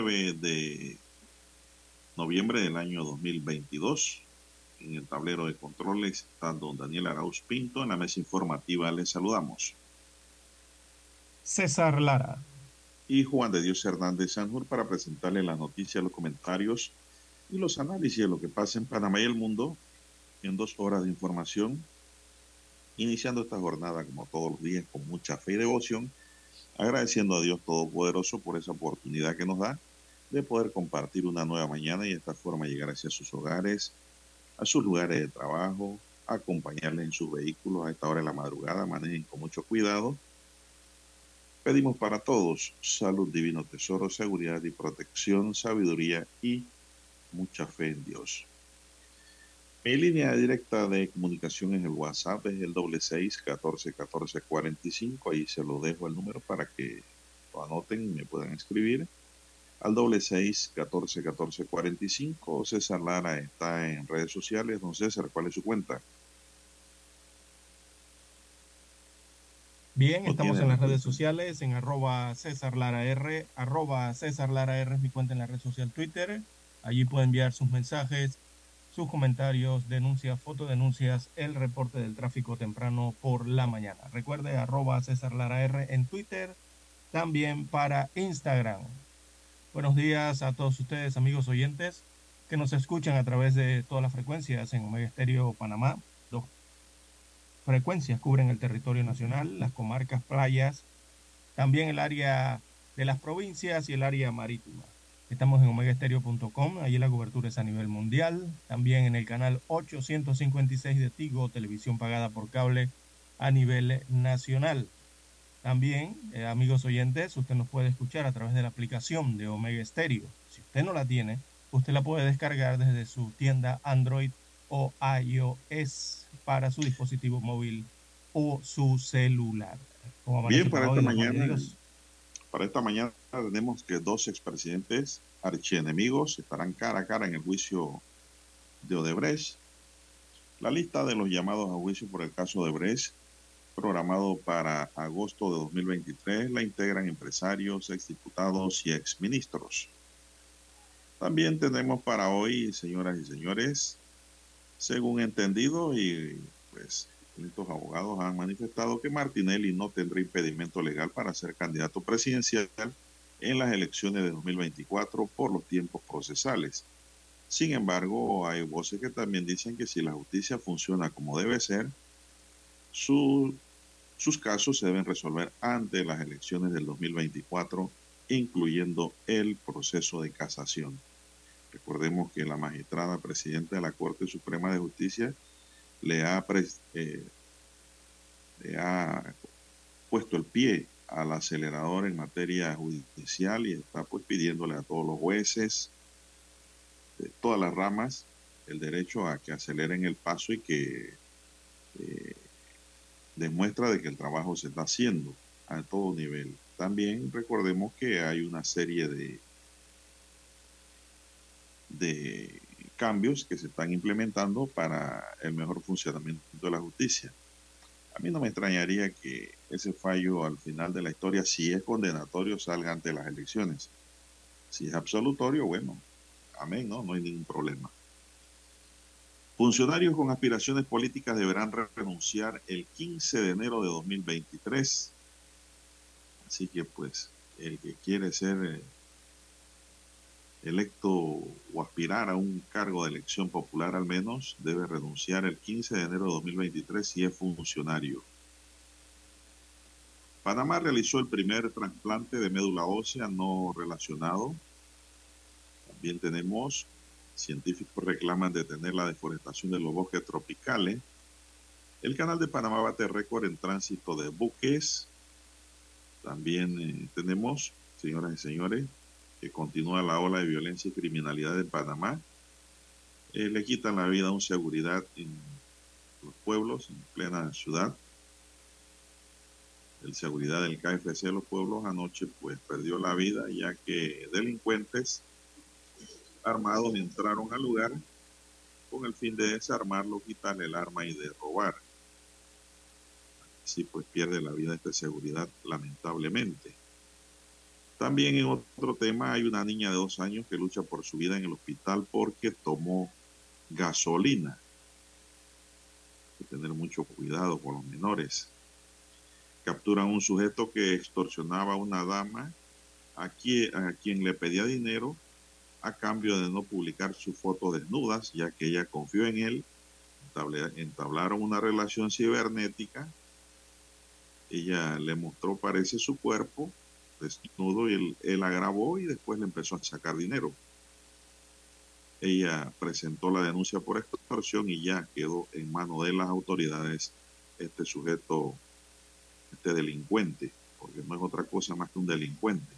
9 de noviembre del año 2022. En el tablero de controles está don Daniel Arauz Pinto. En la mesa informativa les saludamos. César Lara. Y Juan de Dios Hernández Sanjur para presentarle las noticias, los comentarios y los análisis de lo que pasa en Panamá y el mundo en dos horas de información. Iniciando esta jornada como todos los días con mucha fe y devoción agradeciendo a Dios Todopoderoso por esa oportunidad que nos da de poder compartir una nueva mañana y de esta forma llegar hacia sus hogares, a sus lugares de trabajo, acompañarles en sus vehículos a esta hora de la madrugada, manejen con mucho cuidado. Pedimos para todos salud, divino tesoro, seguridad y protección, sabiduría y mucha fe en Dios. Mi línea directa de comunicación es el WhatsApp, es el doble seis catorce catorce cuarenta y cinco. Ahí se lo dejo el número para que lo anoten y me puedan escribir. Al doble seis catorce catorce cuarenta y cinco. César Lara está en redes sociales. Don César, ¿cuál es su cuenta? Bien, estamos en las redes sociales, en arroba César Lara R, arroba César Lara R es mi cuenta en la red social Twitter. Allí pueden enviar sus mensajes sus comentarios, denuncias, fotodenuncias, el reporte del tráfico temprano por la mañana. Recuerde arroba César Lara R en Twitter, también para Instagram. Buenos días a todos ustedes, amigos oyentes, que nos escuchan a través de todas las frecuencias en Omega Estéreo Panamá. Dos frecuencias cubren el territorio nacional, las comarcas playas, también el área de las provincias y el área marítima. Estamos en omegaestereo.com, allí la cobertura es a nivel mundial. También en el canal 856 de Tigo, televisión pagada por cable a nivel nacional. También, eh, amigos oyentes, usted nos puede escuchar a través de la aplicación de Omega Stereo. Si usted no la tiene, usted la puede descargar desde su tienda Android o iOS para su dispositivo móvil o su celular. Bien, para esta mañana. Para esta mañana tenemos que dos expresidentes archienemigos estarán cara a cara en el juicio de Odebrecht. La lista de los llamados a juicio por el caso de Odebrecht, programado para agosto de 2023, la integran empresarios, exdiputados y exministros. También tenemos para hoy, señoras y señores, según entendido y pues estos abogados han manifestado que Martinelli no tendrá impedimento legal para ser candidato presidencial en las elecciones de 2024 por los tiempos procesales. Sin embargo, hay voces que también dicen que si la justicia funciona como debe ser, sus casos se deben resolver antes de las elecciones del 2024, incluyendo el proceso de casación. Recordemos que la magistrada presidenta de la Corte Suprema de Justicia le ha, eh, le ha puesto el pie al acelerador en materia judicial y está pues pidiéndole a todos los jueces de todas las ramas el derecho a que aceleren el paso y que eh, demuestra de que el trabajo se está haciendo a todo nivel. También recordemos que hay una serie de, de cambios que se están implementando para el mejor funcionamiento de la justicia. A mí no me extrañaría que ese fallo al final de la historia, si es condenatorio, salga ante las elecciones. Si es absolutorio, bueno, amén, ¿no? No hay ningún problema. Funcionarios con aspiraciones políticas deberán renunciar el 15 de enero de 2023. Así que pues el que quiere ser eh, electo o aspirar a un cargo de elección popular al menos debe renunciar el 15 de enero de 2023 si es funcionario. Panamá realizó el primer trasplante de médula ósea no relacionado. También tenemos científicos reclaman detener la deforestación de los bosques tropicales. El canal de Panamá bate récord en tránsito de buques. También eh, tenemos, señoras y señores, que continúa la ola de violencia y criminalidad en Panamá. Eh, le quitan la vida a un seguridad en los pueblos, en plena ciudad. El seguridad del KFC de los pueblos anoche pues perdió la vida ya que delincuentes armados entraron al lugar con el fin de desarmarlo, quitarle el arma y de robar. Así pues pierde la vida esta seguridad lamentablemente. También en otro tema hay una niña de dos años que lucha por su vida en el hospital porque tomó gasolina. Hay que tener mucho cuidado con los menores. Capturan un sujeto que extorsionaba a una dama a quien, a quien le pedía dinero a cambio de no publicar sus fotos desnudas, ya que ella confió en él, entablaron una relación cibernética, ella le mostró, parece, su cuerpo desnudo y él, él la grabó y después le empezó a sacar dinero. Ella presentó la denuncia por extorsión y ya quedó en manos de las autoridades este sujeto, este delincuente, porque no es otra cosa más que un delincuente.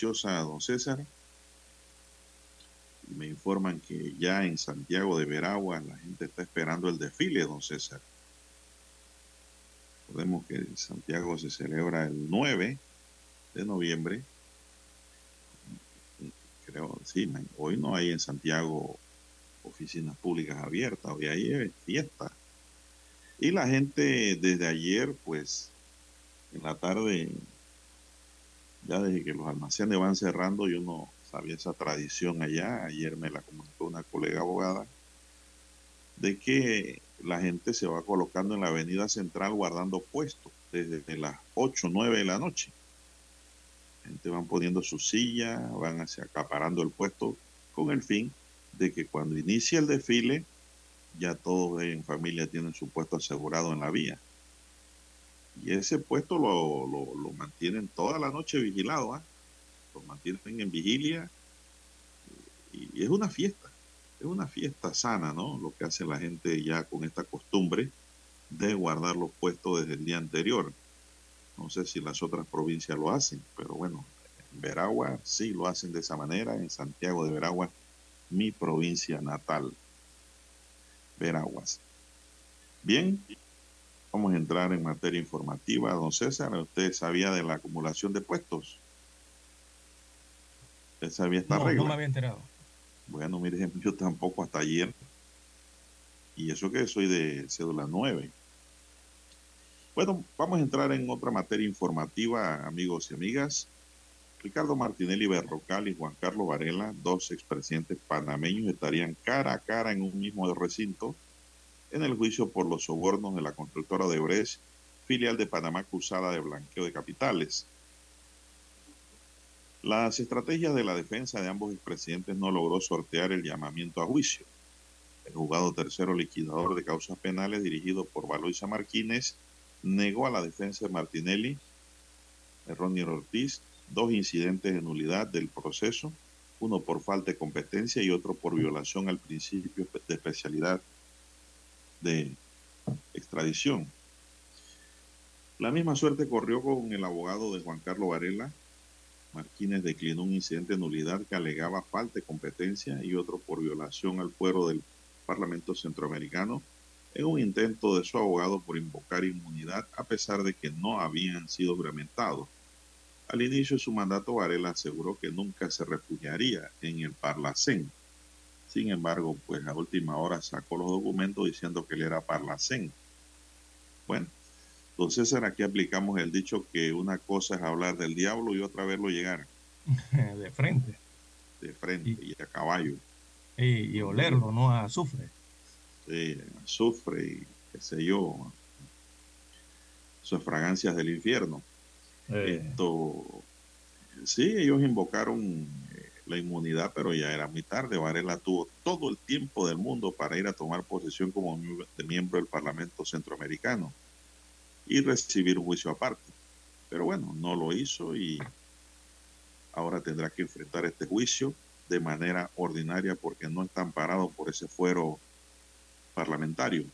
Don César. Me informan que ya en Santiago de Veragua la gente está esperando el desfile, don César. Recordemos que en Santiago se celebra el 9 de noviembre. Creo, sí, hoy no hay en Santiago oficinas públicas abiertas, hoy hay fiesta. Y la gente desde ayer, pues, en la tarde, ya desde que los almacenes van cerrando, yo no sabía esa tradición allá. Ayer me la comunicó una colega abogada de que la gente se va colocando en la avenida central guardando puestos desde las 8 o 9 de la noche. La gente van poniendo su silla, van hacia acaparando el puesto con el fin de que cuando inicie el desfile ya todos en familia tienen su puesto asegurado en la vía. Y ese puesto lo, lo, mantienen toda la noche vigilado, ¿ah? lo mantienen en vigilia y es una fiesta, es una fiesta sana, ¿no? Lo que hace la gente ya con esta costumbre de guardar los puestos desde el día anterior. No sé si las otras provincias lo hacen, pero bueno, en Veragua sí lo hacen de esa manera, en Santiago de Veragua, mi provincia natal. Veraguas. Bien, vamos a entrar en materia informativa. Don César, ¿usted sabía de la acumulación de puestos? ¿Usted sabía esta No, regla? no me había enterado. Bueno, mire, yo tampoco hasta ayer. Y eso que soy de cédula 9. Bueno, vamos a entrar en otra materia informativa, amigos y amigas. Ricardo Martinelli Berrocal y Juan Carlos Varela, dos expresidentes panameños, estarían cara a cara en un mismo recinto en el juicio por los sobornos de la constructora de Brecht, filial de Panamá acusada de blanqueo de capitales. Las estrategias de la defensa de ambos expresidentes no logró sortear el llamamiento a juicio. El juzgado tercero liquidador de causas penales dirigido por Valoisa Martínez negó a la defensa de Martinelli, de Ronnie Ortiz, dos incidentes de nulidad del proceso, uno por falta de competencia y otro por violación al principio de especialidad de extradición. La misma suerte corrió con el abogado de Juan Carlos Varela. Martínez declinó un incidente de nulidad que alegaba falta de competencia y otro por violación al fuero del Parlamento Centroamericano en un intento de su abogado por invocar inmunidad a pesar de que no habían sido juramentados. Al inicio de su mandato, Varela aseguró que nunca se refugiaría en el Parlacén. Sin embargo, pues a última hora sacó los documentos diciendo que él era Parlacén. Bueno, entonces aquí aplicamos el dicho que una cosa es hablar del diablo y otra verlo llegar de frente. de frente y a caballo. Y, y olerlo, ¿no? A azufre. Sí, azufre y qué sé yo, sus fragancias del infierno. Eh, Esto, sí, ellos invocaron la inmunidad, pero ya era muy tarde. Varela tuvo todo el tiempo del mundo para ir a tomar posesión como miembro del Parlamento Centroamericano y recibir un juicio aparte. Pero bueno, no lo hizo y ahora tendrá que enfrentar este juicio de manera ordinaria porque no está amparado por ese fuero parlamentario.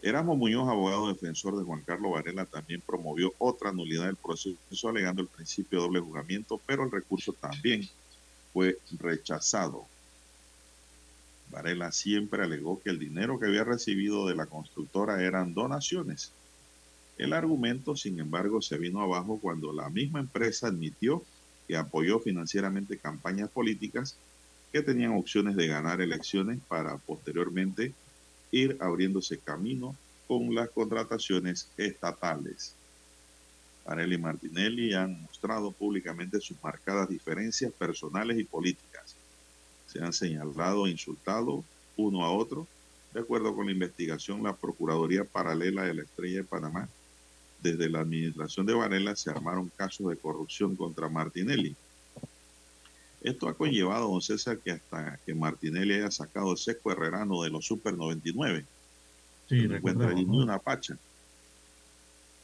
Erasmo Muñoz, abogado defensor de Juan Carlos Varela, también promovió otra nulidad del proceso alegando el principio de doble juzgamiento, pero el recurso también fue rechazado. Varela siempre alegó que el dinero que había recibido de la constructora eran donaciones. El argumento, sin embargo, se vino abajo cuando la misma empresa admitió que apoyó financieramente campañas políticas que tenían opciones de ganar elecciones para posteriormente ir abriéndose camino con las contrataciones estatales. Varela y Martinelli han mostrado públicamente sus marcadas diferencias personales y políticas. Se han señalado e insultado uno a otro. De acuerdo con la investigación, la Procuraduría Paralela de la Estrella de Panamá, desde la administración de Varela se armaron casos de corrupción contra Martinelli. Esto ha conllevado, don César, que hasta que Martinelli haya sacado el seco herrerano de los Super 99. sí, no encuentra allí ni una pacha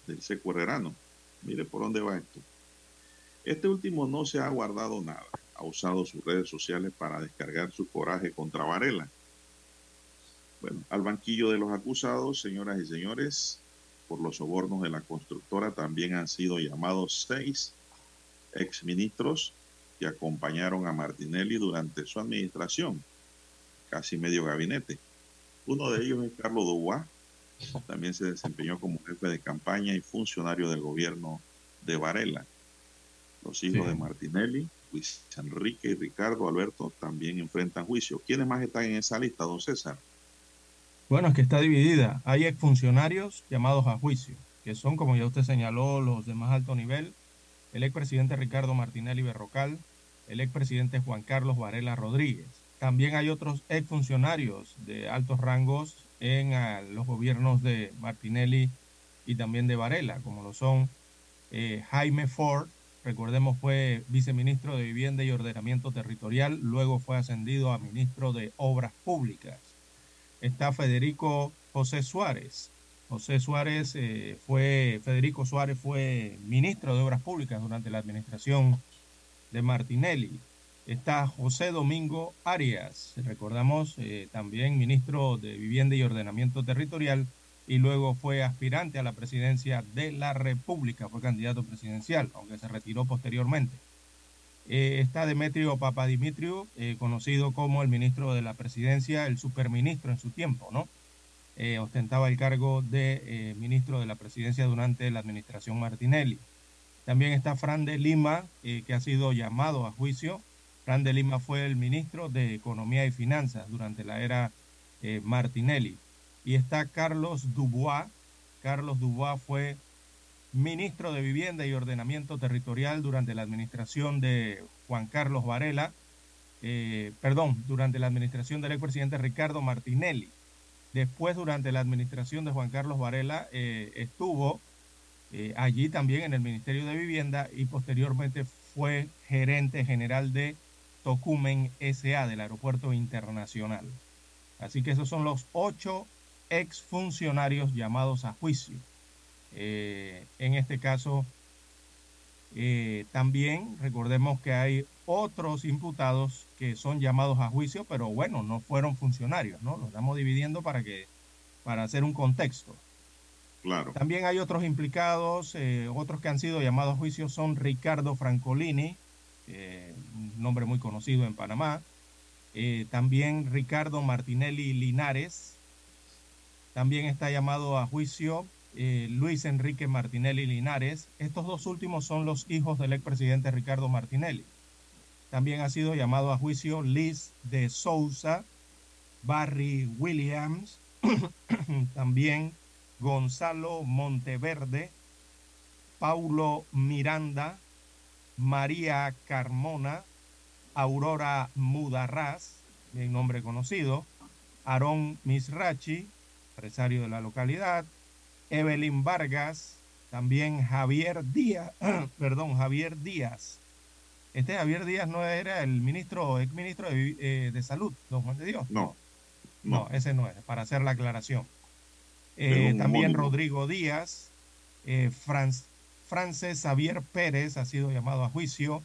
del seco herrerano. Mire por dónde va esto. Este último no se ha guardado nada. Ha usado sus redes sociales para descargar su coraje contra Varela. Bueno, al banquillo de los acusados, señoras y señores, por los sobornos de la constructora también han sido llamados seis exministros que acompañaron a Martinelli durante su administración, casi medio gabinete. Uno de ellos es Carlos Dubois, también se desempeñó como jefe de campaña y funcionario del gobierno de Varela. Los hijos Sí. de Martinelli, Luis Enrique y Ricardo Alberto también enfrentan juicio. ¿Quiénes más están en esa lista, don César? Bueno, es que está dividida. Hay exfuncionarios llamados a juicio, que son, como ya usted señaló, los de más alto nivel. El expresidente Ricardo Martinelli Berrocal, el expresidente Juan Carlos Varela Rodríguez. También hay otros exfuncionarios de altos rangos en ah, los gobiernos de Martinelli y también de Varela, como lo son eh, Jaime Ford, recordemos fue viceministro de Vivienda y Ordenamiento Territorial, luego fue ascendido a ministro de Obras Públicas está Federico José Suárez. José Suárez eh, fue, Federico Suárez fue ministro de Obras Públicas durante la administración de Martinelli. Está José Domingo Arias, recordamos, eh, también ministro de Vivienda y Ordenamiento Territorial y luego fue aspirante a la presidencia de la República, fue candidato presidencial, aunque se retiró posteriormente. Eh, está Demetrio Papadimitriou, eh, conocido como el ministro de la presidencia, el superministro en su tiempo, ¿no? Eh, ostentaba el cargo de ministro de la presidencia durante la administración Martinelli. También está Fran de Lima, que ha sido llamado a juicio. Fran de Lima fue el ministro de Economía y Finanzas durante la era Martinelli y está Carlos Dubois. Carlos Dubois fue ministro de Vivienda y Ordenamiento Territorial durante la administración de Juan Carlos Varela, eh, perdón, durante la administración del expresidente Ricardo Martinelli. Después, durante la administración de Juan Carlos Varela, eh, estuvo eh, allí también en el Ministerio de Vivienda y posteriormente fue gerente general de Tocumen SA del Aeropuerto Internacional. Así que esos son los ocho exfuncionarios llamados a juicio. Eh, en este caso, eh, también recordemos que hay otros imputados que son llamados a juicio, pero bueno, no fueron funcionarios, ¿no? Los estamos dividiendo para que para hacer un contexto. También hay otros implicados, eh, otros que han sido llamados a juicio son Ricardo Francolini, un nombre muy conocido en Panamá, también Ricardo Martinelli Linares, también está llamado a juicio eh, Luis Enrique Martinelli Linares. Estos dos últimos son los hijos del expresidente Ricardo Martinelli. También ha sido llamado a juicio Liz de Souza, Barry Williams, también Gonzalo Monteverde, Paulo Miranda, María Carmona, Aurora Mudarraz, mi nombre conocido, Aarón Misrachi, empresario de la localidad, Evelyn Vargas, también Javier Díaz, perdón, Javier Díaz. Este Javier Díaz no era el ministro, ex ministro de, eh, Salud, don Juan de Dios. No, no, ese no es, para hacer la aclaración. Eh, también Rodrigo Díaz, eh, Frances Javier Pérez ha sido llamado a juicio.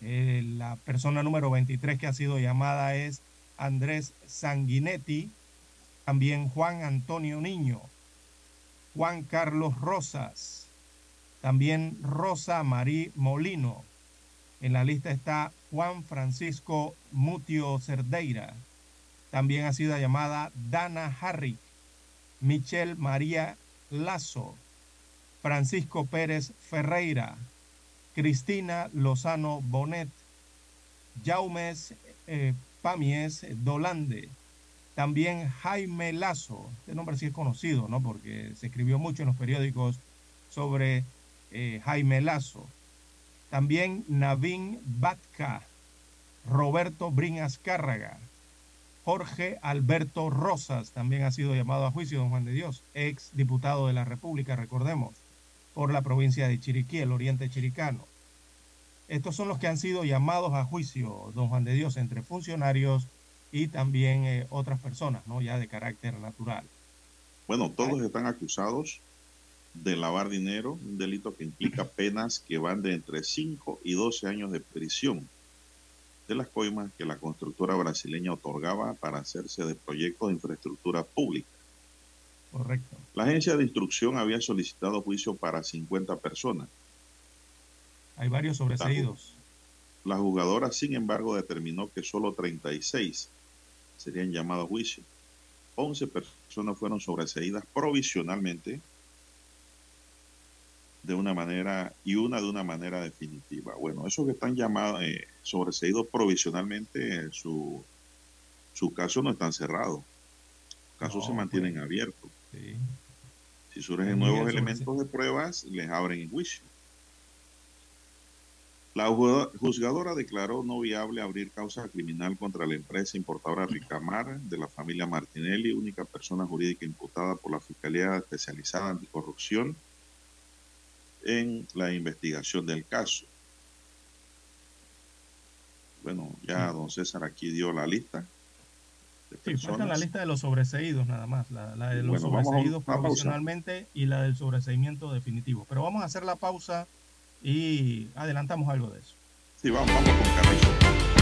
la persona número 23 que ha sido llamada es Andrés Sanguinetti también Juan Antonio Niño, Juan Carlos Rosas, también Rosa Marí Molino. En la lista está Juan Francisco Mutio Cerdeira. También ha sido llamada Dana Harry, Michelle María Lazo, Francisco Pérez Ferreira, Cristina Lozano Bonet, Jaumes eh, Pamies Dolande, también Jaime Lazo, este nombre sí es conocido, ¿no? Porque se escribió mucho en los periódicos sobre eh, Jaime Lazo. También Navin Batka, Roberto Brin Azcárraga, Jorge Alberto Rosas, también ha sido llamado a juicio, don Juan de Dios, ex diputado de la República, recordemos, por la provincia de Chiriquí, el oriente chiricano. Estos son los que han sido llamados a juicio, don Juan de Dios, entre funcionarios y también eh, otras personas, ¿no? Ya de carácter natural. Bueno, todos están acusados de lavar dinero, un delito que implica penas que van de entre 5 y 12 años de prisión de las coimas que la constructora brasileña otorgaba para hacerse de proyectos de infraestructura pública. Correcto. La agencia de instrucción había solicitado juicio para 50 personas. Hay varios sobreseídos. La jugadora, sin embargo, determinó que solo 36 serían llamados a juicio. 11 personas fueron sobreseídas provisionalmente de una manera y una de una manera definitiva. Bueno, esos que están llamados, eh, sobreseídos provisionalmente, su, su caso no están cerrados. Los casos se mantienen pues, abiertos. Si surgen nuevos elementos de pruebas, les abren en juicio. La juzgadora declaró no viable abrir causa criminal contra la empresa importadora Ricamar de la familia Martinelli, única persona jurídica imputada por la Fiscalía Especializada Anticorrupción en la investigación del caso. Bueno, ya don César aquí dio la lista. Sí, falta la lista de los sobreseídos nada más, la, de los sobreseídos provisionalmente y la del sobreseimiento definitivo. Pero vamos a hacer la pausa y adelantamos algo de eso. Sí, vamos, vamos con Carrizo.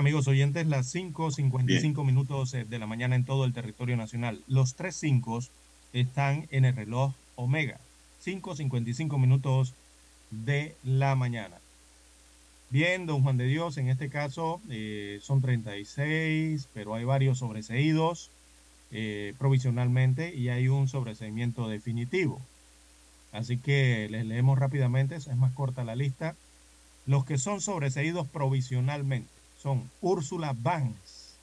Amigos oyentes, las 5.55 minutos eh, de la mañana en todo el territorio nacional. Los tres 5 están en el reloj Omega. 5.55 minutos de la mañana. Bien, don Juan de Dios, en este caso eh, son 36, pero hay varios sobreseídos eh, provisionalmente y hay un sobreseimiento definitivo. Así que les leemos rápidamente, es más corta la lista. Los que son sobreseídos provisionalmente son Úrsula Banks.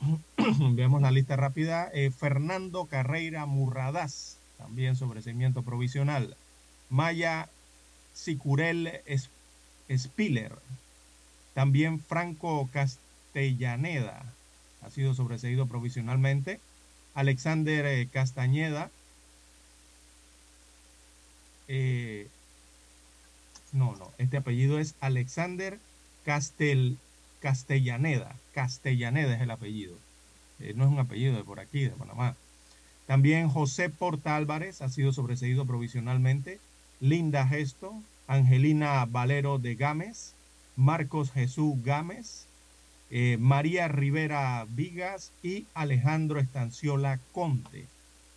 Veamos la lista rápida. Eh, Fernando Carreira Murradás, también sobreseimiento provisional. Maya Sicurel Spiller. También Franco Castellaneda ha sido sobreseído provisionalmente. Alexander eh, Castañeda. Eh, no, no, este apellido es Alexander Castel, Castellaneda. Castellaneda es el apellido. Eh, no es un apellido de por aquí, de Panamá. También José Porta Álvarez ha sido sobreseído provisionalmente. Linda Gesto, Angelina Valero de Gámez, Marcos Jesús Gámez, eh, María Rivera Vigas y Alejandro Estanciola Conte.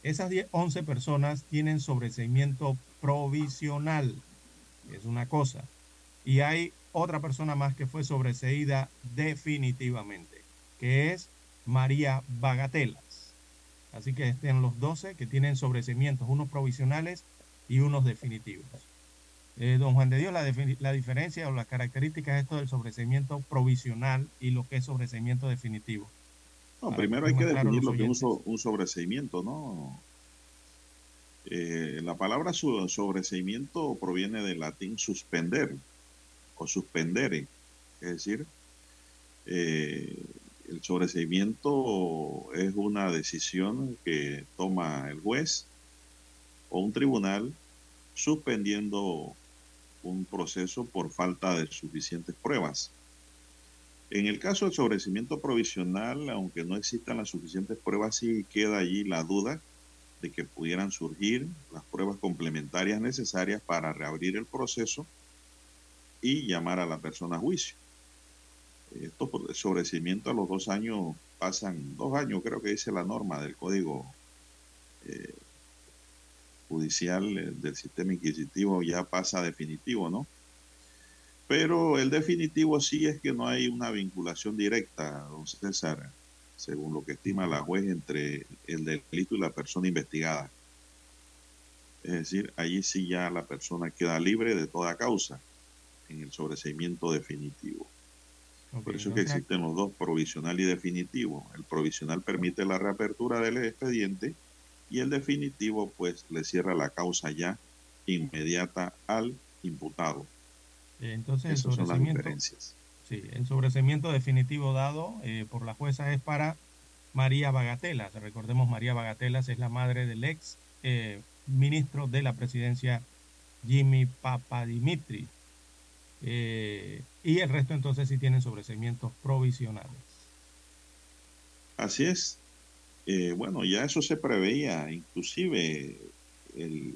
Esas 10 11 personas tienen sobreseimiento provisional. Es una cosa. Y hay otra persona más que fue sobreseída definitivamente, que es María Bagatelas. Así que estén los 12 que tienen sobreseimientos, unos provisionales y unos definitivos. Eh, don Juan de Dios, la, la diferencia o las características de esto del sobreseimiento provisional y lo que es sobreseimiento definitivo. No, primero hay que definir lo que es un, un sobreseimiento, ¿no? Eh, la palabra sobreseimiento proviene del latín suspender o suspendere, es decir, eh, el sobreseimiento es una decisión que toma el juez o un tribunal suspendiendo un proceso por falta de suficientes pruebas. En el caso del sobrecimiento provisional, aunque no existan las suficientes pruebas, sí queda allí la duda de que pudieran surgir las pruebas complementarias necesarias para reabrir el proceso y llamar a la persona a juicio. Estos pro- sobrecimientos a los dos años pasan, dos años creo que dice la norma del Código eh, Judicial eh, del Sistema Inquisitivo, ya pasa definitivo, ¿no? Pero el definitivo sí es que no hay una vinculación directa, don César, según lo que estima la juez, entre el delito y la persona investigada. Es decir, allí sí ya la persona queda libre de toda causa en el sobreseimiento definitivo. Por eso es que existen los dos, provisional y definitivo. El provisional permite la reapertura del expediente y el definitivo pues le cierra la causa ya inmediata al imputado. Entonces, Esas son las diferencias. Sí, el sobreseimiento definitivo dado eh, por la jueza es para María Bagatelas. Recordemos, María Bagatelas es la madre del ex eh, ministro de la presidencia, Jimmy Papadimitri. Eh, y el resto entonces sí tienen sobreseimientos provisionales. Así es. Eh, bueno, ya eso se preveía, inclusive el,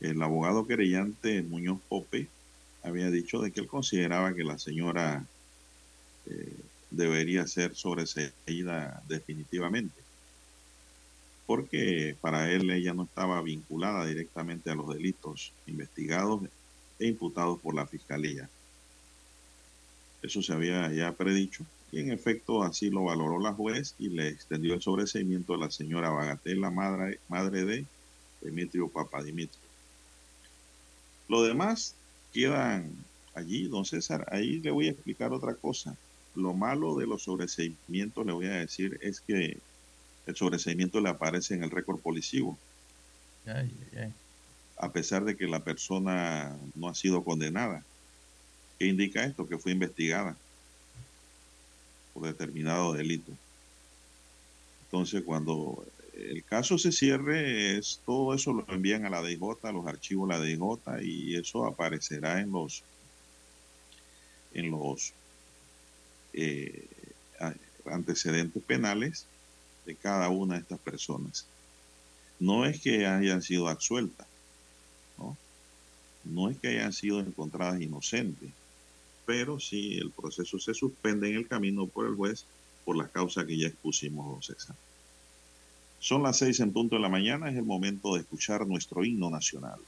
el abogado querellante Muñoz Pope había dicho de que él consideraba que la señora eh, debería ser sobreseída definitivamente, porque para él ella no estaba vinculada directamente a los delitos investigados e imputados por la Fiscalía. Eso se había ya predicho y en efecto así lo valoró la juez y le extendió el sobreseimiento a la señora Bagatella, madre, madre de Dimitrio Papadimitrio. Lo demás quedan allí, don César. Ahí le voy a explicar otra cosa. Lo malo de los sobreseimientos, le voy a decir, es que el sobreseimiento le aparece en el récord policivo a pesar de que la persona no ha sido condenada. ¿Qué indica esto? Que fue investigada por determinado delito. Entonces, cuando el caso se cierre, es, todo eso lo envían a la DJ, a los archivos de la DJ, y eso aparecerá en los en los eh, antecedentes penales de cada una de estas personas. No es que hayan sido absueltas, no es que hayan sido encontradas inocentes, pero sí el proceso se suspende en el camino por el juez por las causas que ya expusimos, don César. Son las seis en punto de la mañana, es el momento de escuchar nuestro himno nacional.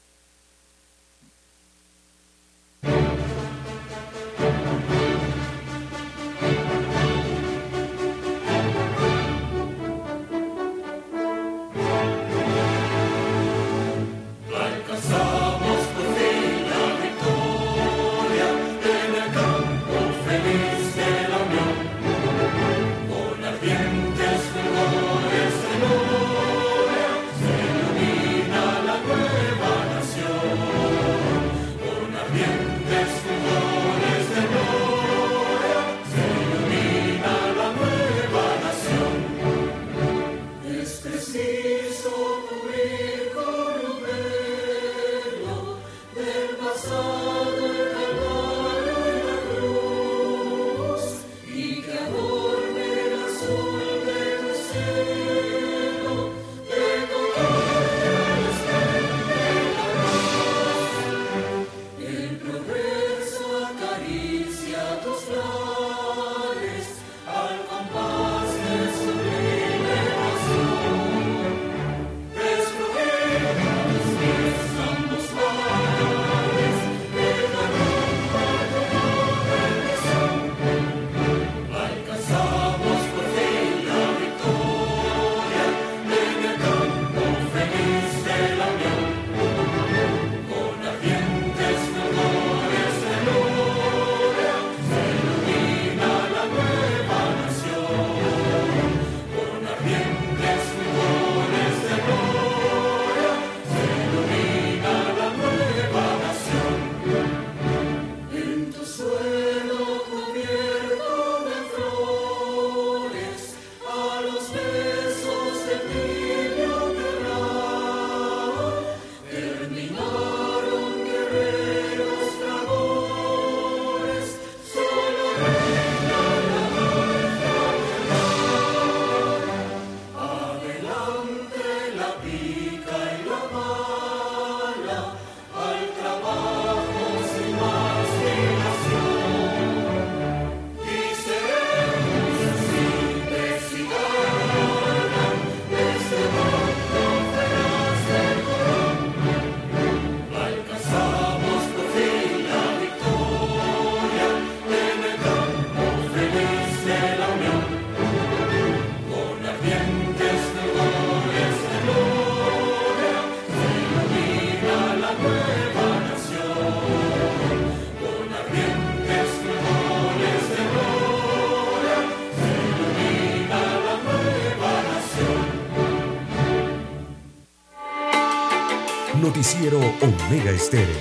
Omega Estéreo.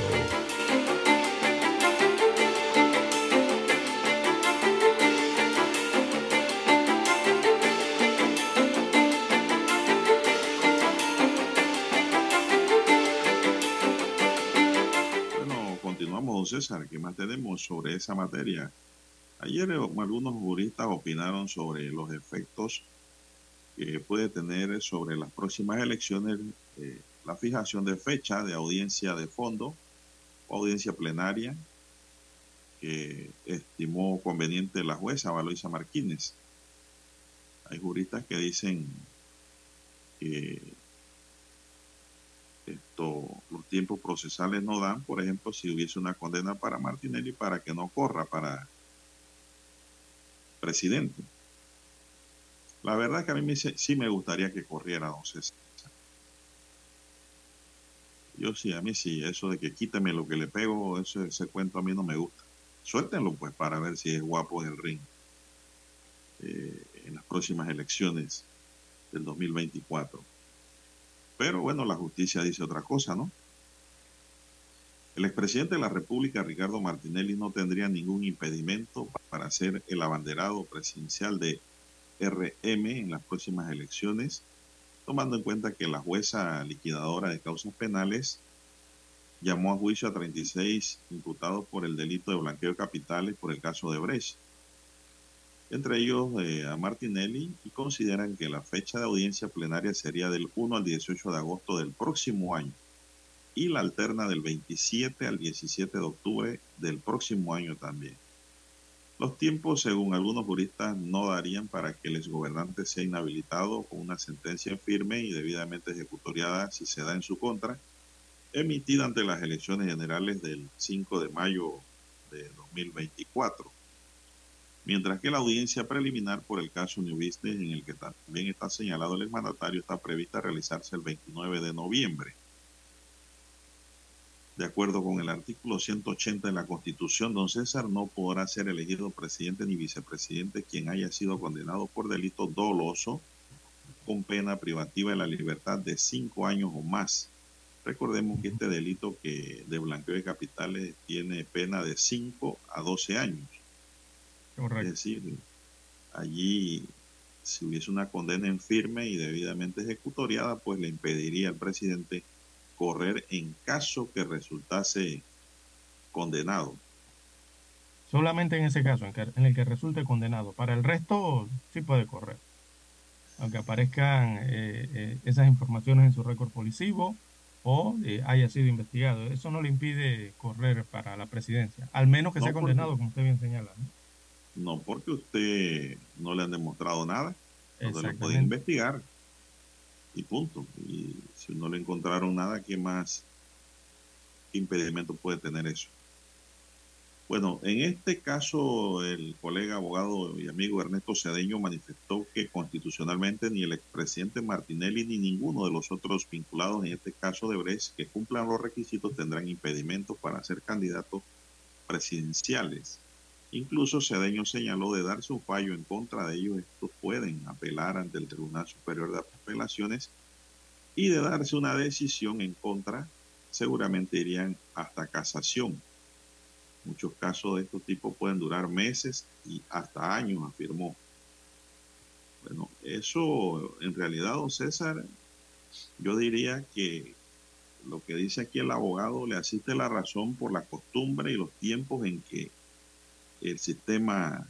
César, ¿qué más tenemos sobre esa materia? Ayer eh, algunos juristas opinaron sobre los efectos que puede tener sobre las próximas elecciones la fijación de fecha de audiencia de fondo o audiencia plenaria que estimó conveniente la jueza Valoisa Martínez. Hay juristas que dicen que esto, los tiempos procesales no dan, por ejemplo, si hubiese una condena para Martinelli para que no corra para presidente. La verdad es que a mí me, sí me gustaría que corriera don César. Yo sí, a mí sí, eso de que quítame lo que le pego, ese, ese cuento a mí no me gusta. Suéltenlo pues para ver si es guapo en el ring eh, en las próximas elecciones del 2024. Pero bueno, la justicia dice otra cosa, ¿no? El expresidente de la República, Ricardo Martinelli, no tendría ningún impedimento para ser el abanderado presidencial de RM en las próximas elecciones, tomando en cuenta que la jueza liquidadora de causas penales llamó a juicio a 36 imputados por el delito de blanqueo de capitales por el caso de Brecht, entre ellos eh, a Martinelli, y consideran que la fecha de audiencia plenaria sería del 1 al 18 de agosto del próximo año y la alterna del 27 al 17 de octubre del próximo año también. Los tiempos, según algunos juristas, no darían para que el exgobernante sea inhabilitado con una sentencia firme y debidamente ejecutoriada si se da en su contra, emitida ante las elecciones generales del 5 de mayo de 2024. Mientras que la audiencia preliminar por el caso New Business, en el que también está señalado el exmandatario, está prevista realizarse el 29 de noviembre. De acuerdo con el artículo 180 de la Constitución, don César no podrá ser elegido presidente ni vicepresidente quien haya sido condenado por delito doloso con pena privativa de la libertad de cinco años o más. Recordemos que este delito que de blanqueo de capitales tiene pena de 5 a 12 años. Correcto. Es decir, allí si hubiese una condena en firme y debidamente ejecutoriada, pues le impediría al presidente correr en caso que resultase condenado. Solamente en ese caso, en, el que resulte condenado. Para el resto, sí puede correr. Aunque aparezcan eh, eh, esas informaciones en su récord policivo o eh, haya sido investigado. Eso no le impide correr para la presidencia. Al menos que sea condenado, como usted bien señala. ¿no? porque usted no le han demostrado nada. No se lo puede investigar y punto. Y si no le encontraron nada, ¿qué más impedimento puede tener eso? Bueno, en este caso, el colega abogado y amigo Ernesto Cedeño manifestó que constitucionalmente ni el expresidente Martinelli ni ninguno de los otros vinculados en este caso de Brecht que cumplan los requisitos tendrán impedimentos para ser candidatos presidenciales. Incluso Cedeño señaló de darse un fallo en contra de ellos, estos pueden apelar ante el Tribunal Superior de Apelaciones y de darse una decisión en contra, seguramente irían hasta casación. Muchos casos de estos tipos pueden durar meses y hasta años, afirmó. Bueno, eso en realidad, don César, yo diría que lo que dice aquí el abogado le asiste la razón por la costumbre y los tiempos en que el sistema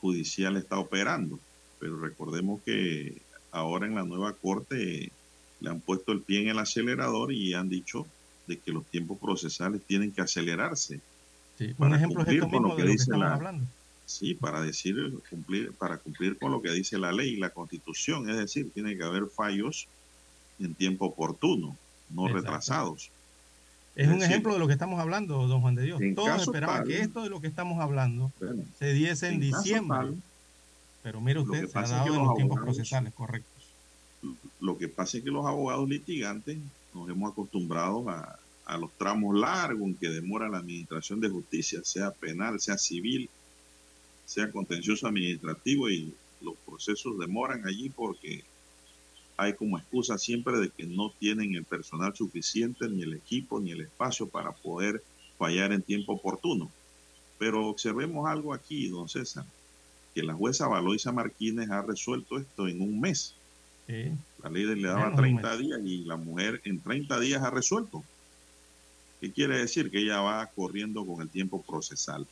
judicial está operando. Pero recordemos que ahora en la nueva corte le han puesto el pie en el acelerador y han dicho de que los tiempos procesales tienen que acelerarse. Sí, un ejemplo es con lo que, dice la, hablando. Sí, para decir cumplir para cumplir con lo que dice la ley y la Constitución, es decir, tiene que haber fallos en tiempo oportuno, no retrasados. Es, un ejemplo de lo que estamos hablando, don Juan de Dios. Todos esperaban que esto de lo que estamos hablando se diese en, diciembre. Pero mire usted, se ha dado en los tiempos procesales correctos. Lo que pasa es que los abogados litigantes nos hemos acostumbrado a, a los tramos largos en que demora la administración de justicia, sea penal, sea civil, sea contencioso administrativo, y los procesos demoran allí porque hay como excusa siempre de que no tienen el personal suficiente, ni el equipo, ni el espacio para poder fallar en tiempo oportuno. Pero observemos algo aquí, don César, que la jueza Valoisa Martínez ha resuelto esto en un mes. La ley le daba 30 días y la mujer en 30 días ha resuelto. ¿Qué quiere decir? Que ella va corriendo con el tiempo procesal.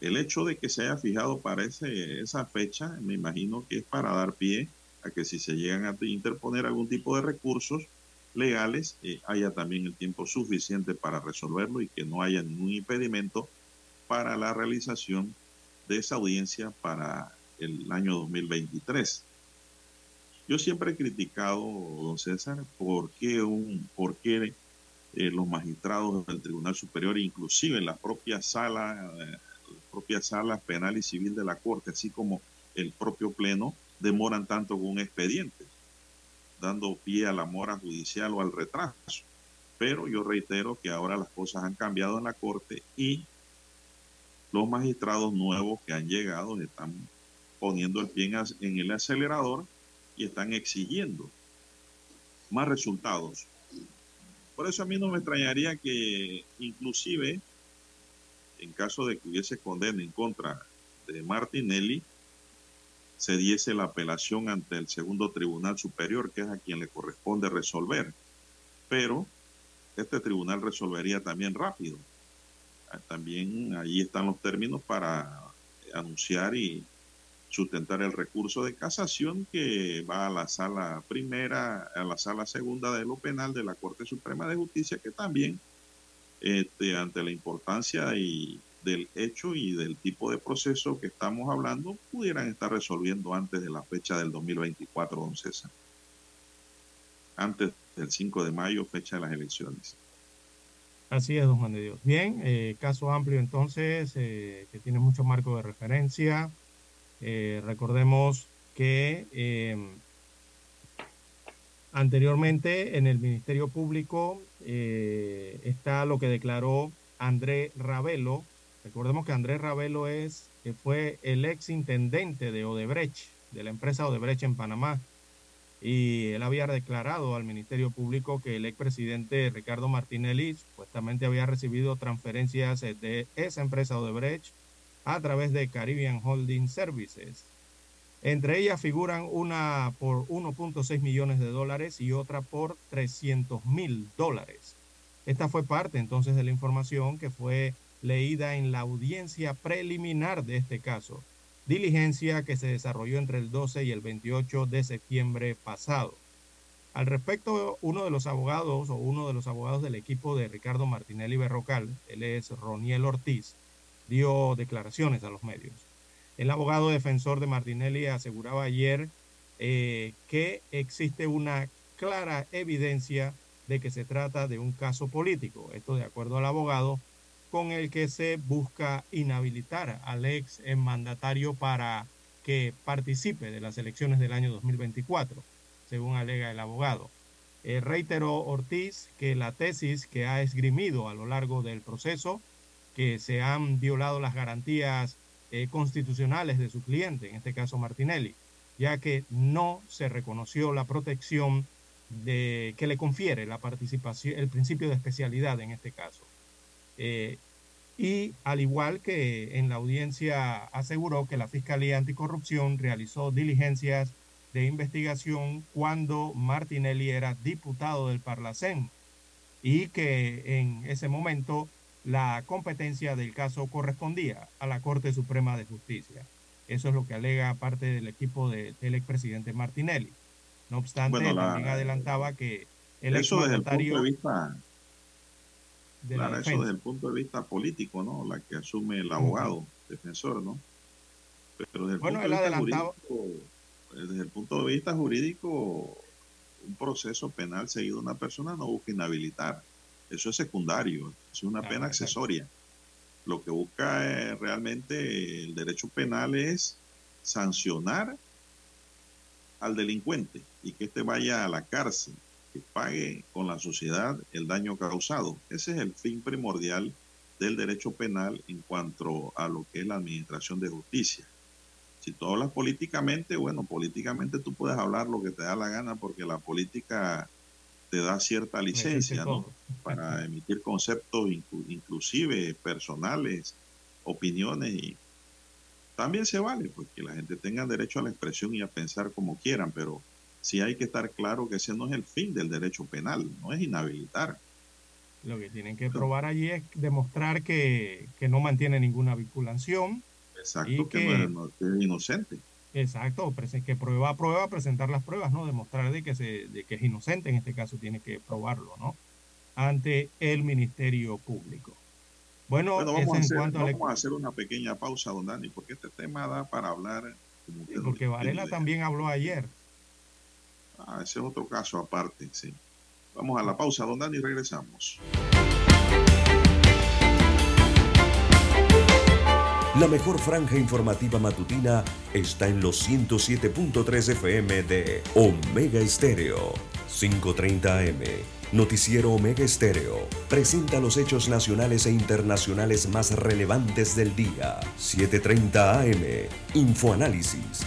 El hecho de que se haya fijado para esa fecha, me imagino que es para dar pie a que si se llegan a interponer algún tipo de recursos legales, eh, haya también el tiempo suficiente para resolverlo y que no haya ningún impedimento para la realización de esa audiencia para el año 2023. Yo siempre he criticado, don César, por qué, un, por qué eh, los magistrados del Tribunal Superior, inclusive en la propia sala, eh, propia sala penal y civil de la Corte, así como el propio Pleno, demoran tanto con un expediente, dando pie a la mora judicial o al retraso. Pero yo reitero que ahora las cosas han cambiado en la Corte y los magistrados nuevos que han llegado están poniendo el pie en el acelerador y están exigiendo más resultados. Por eso a mí no me extrañaría que inclusive en caso de que hubiese condena en contra de Martinelli, se diese la apelación ante el segundo tribunal superior, que es a quien le corresponde resolver. Pero este tribunal resolvería también rápido. También ahí están los términos para anunciar y sustentar el recurso de casación que va a la sala primera, a la sala segunda de lo penal de la Corte Suprema de Justicia, que también este, ante la importancia y del hecho y del tipo de proceso que estamos hablando, pudieran estar resolviendo antes de la fecha del 2024, don César. Antes del 5 de mayo, fecha de las elecciones. Así es, don Juan de Dios. Bien, eh, caso amplio entonces, eh, que tiene mucho marco de referencia. Eh, recordemos que Anteriormente, en el Ministerio Público está lo que declaró André Ravelo. Recordemos que Andrés Ravelo es, fue el ex intendente de Odebrecht, de la empresa Odebrecht en Panamá. Y él había declarado al Ministerio Público que el expresidente Ricardo Martinelli supuestamente había recibido transferencias de esa empresa Odebrecht a través de Caribbean Holding Services entre ellas figuran una por 1.6 millones de dólares y otra por 300 mil dólares. Esta fue parte entonces de la información que fue leída en la audiencia preliminar de este caso, diligencia que se desarrolló entre el 12 y el 28 de septiembre pasado. Al respecto, uno de los abogados o uno de los abogados del equipo de Ricardo Martinelli Berrocal, él es Roniel Ortiz, dio declaraciones a los medios. El abogado defensor de Martinelli aseguraba ayer eh, que existe una clara evidencia de que se trata de un caso político. Esto de acuerdo al abogado con el que se busca inhabilitar al ex mandatario para que participe de las elecciones del año 2024, según alega el abogado. Eh, reiteró Ortiz que la tesis que ha esgrimido a lo largo del proceso, que se han violado las garantías eh, constitucionales de su cliente, en este caso Martinelli, ya que no se reconoció la protección de, que le confiere la participación, el principio de especialidad en este caso. Eh, y al igual que en la audiencia aseguró que la Fiscalía Anticorrupción realizó diligencias de investigación cuando Martinelli era diputado del Parlacén y que en ese momento la competencia del caso correspondía a la Corte Suprema de Justicia. Eso es lo que alega parte del equipo del expresidente Martinelli. No obstante, también adelantaba que el eso desde el punto de vista eso desde el punto de vista político, ¿no? La que asume el abogado defensor, ¿no? Pero desde el, punto, de vista jurídico, desde el punto de vista jurídico, un proceso penal seguido de una persona no busca inhabilitar. Eso es secundario, es una pena accesoria. Lo que busca eh, realmente el derecho penal es sancionar al delincuente y que éste vaya a la cárcel, que pague con la sociedad el daño causado. Ese es el fin primordial del derecho penal en cuanto a lo que es la administración de justicia. Si tú hablas políticamente, bueno, políticamente tú puedes hablar lo que te da la gana porque la política te da cierta licencia, ¿no? Para emitir conceptos inclusive personales, opiniones y también se vale, pues que la gente tenga derecho a la expresión y a pensar como quieran, pero sí hay que estar claro que ese no es el fin del derecho penal, no es inhabilitar. Lo que tienen que probar allí es demostrar que, no mantiene ninguna vinculación. Exacto, que, no, es, inocente. Exacto, que prueba a prueba, presentar las pruebas, ¿no? Demostrar de que, se, de que es inocente, en este caso tiene que probarlo, ¿no? Ante el Ministerio Público. Bueno, vamos, a hacer, vamos a hacer, una pequeña pausa, don Dani, porque este tema da para hablar. porque Varela también habló ayer. Ah, ese es otro caso aparte, sí. Vamos a la pausa, don Dani, y regresamos. La mejor franja informativa matutina está en los 107.3 FM de Omega Estéreo, 530 AM Noticiero Omega Estéreo presenta los hechos nacionales e internacionales más relevantes del día. 7:30 AM. Infoanálisis.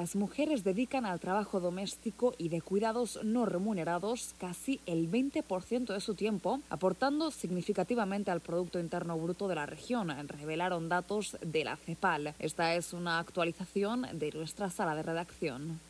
Las mujeres dedican al trabajo doméstico y de cuidados no remunerados casi el 20% de su tiempo, aportando significativamente al Producto Interno Bruto de la región, revelaron datos de la CEPAL. Esta es una actualización de nuestra sala de redacción.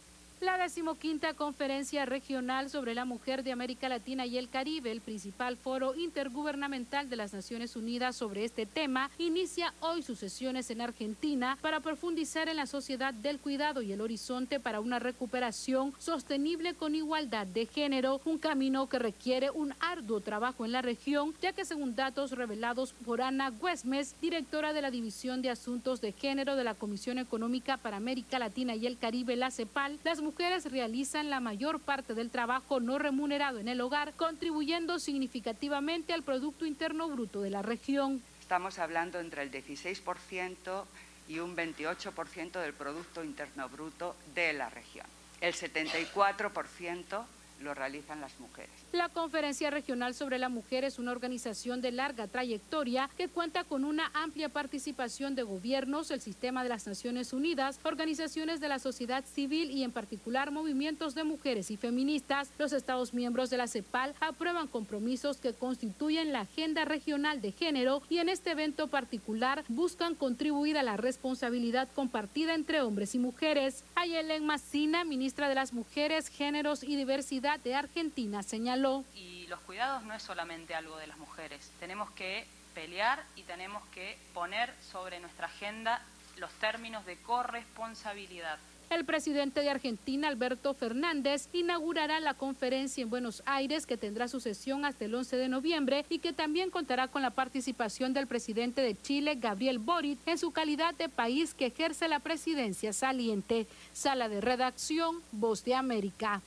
La decimoquinta Conferencia Regional sobre la Mujer de América Latina y el Caribe, el principal foro intergubernamental de las Naciones Unidas sobre este tema, inicia hoy sus sesiones en Argentina para profundizar en la sociedad del cuidado y el horizonte para una recuperación sostenible con igualdad de género, un camino que requiere un arduo trabajo en la región, ya que según datos revelados por Ana Güesmes, directora de la División de Asuntos de Género de la Comisión Económica para América Latina y el Caribe, la CEPAL, las mujeres realizan la mayor parte del trabajo no remunerado en el hogar, contribuyendo significativamente al Producto Interno Bruto de la región. Estamos hablando entre el 16% y un 28% del Producto Interno Bruto de la región. El 74% lo realizan las mujeres. La Conferencia Regional sobre la Mujer es una organización de larga trayectoria que cuenta con una amplia participación de gobiernos, el sistema de las Naciones Unidas, organizaciones de la sociedad civil y en particular movimientos de mujeres y feministas. Los Estados miembros de la CEPAL aprueban compromisos que constituyen la agenda regional de género y en este evento particular buscan contribuir a la responsabilidad compartida entre hombres y mujeres. Ayelen Massina, ministra de las Mujeres, Géneros y Diversidad de Argentina, señaló y los cuidados no es solamente algo de las mujeres. Tenemos que pelear y tenemos que poner sobre nuestra agenda los términos de corresponsabilidad. El presidente de Argentina, Alberto Fernández, inaugurará la conferencia en Buenos Aires que tendrá su sesión hasta el 11 de noviembre y que también contará con la participación del presidente de Chile, Gabriel Boric, en su calidad de país que ejerce la presidencia saliente. Sala de redacción, Voz de América.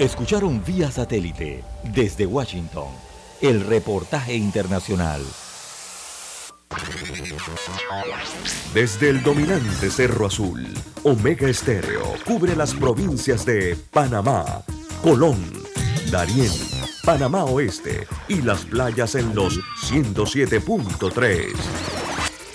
Escucharon vía satélite desde Washington el reportaje internacional. Desde el dominante Cerro Azul, Omega Estéreo cubre las provincias de Panamá, Colón, Darién, Panamá Oeste y las playas en los 107.3.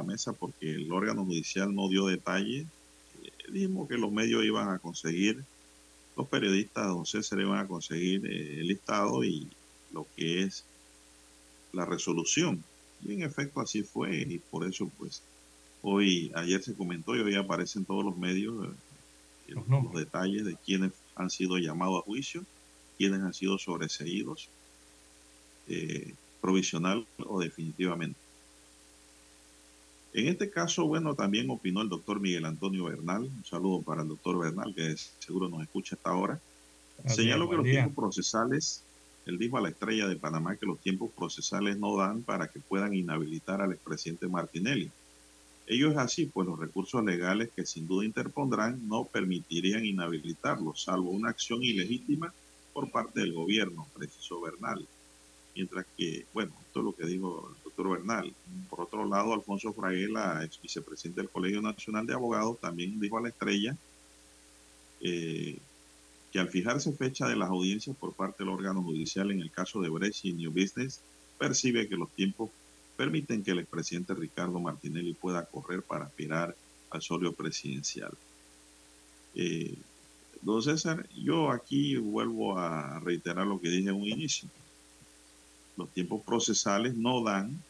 La mesa porque el órgano judicial no dio detalle. Eh, dijimos que los medios iban a conseguir, los periodistas, don César, iban a conseguir eh, el listado y lo que es la resolución. Y en efecto así fue y por eso pues hoy, ayer se comentó y hoy aparecen todos los medios eh, los, detalles de quienes han sido llamados a juicio, quienes han sido sobreseídos, provisional o definitivamente. En este caso, bueno, también opinó el doctor Miguel Antonio Bernal. Un saludo para el doctor Bernal, que seguro nos escucha hasta ahora. Señaló que los tiempos procesales, él dijo a la estrella de Panamá que los tiempos procesales no dan para que puedan inhabilitar al expresidente Martinelli. Ello es así, pues los recursos legales que sin duda interpondrán no permitirían inhabilitarlo, salvo una acción ilegítima por parte del gobierno, precisó Bernal. Mientras que, bueno, esto es lo que dijo Bernal. Por otro lado, Alfonso Fraguela, ex vicepresidente del Colegio Nacional de Abogados, también dijo a la estrella eh, que al fijarse fecha de las audiencias por parte del órgano judicial en el caso de Brecht y New Business, percibe que los tiempos permiten que el expresidente Ricardo Martinelli pueda correr para aspirar al solio presidencial. Eh, don César, yo aquí vuelvo a reiterar lo que dije en un inicio. Los tiempos procesales no dan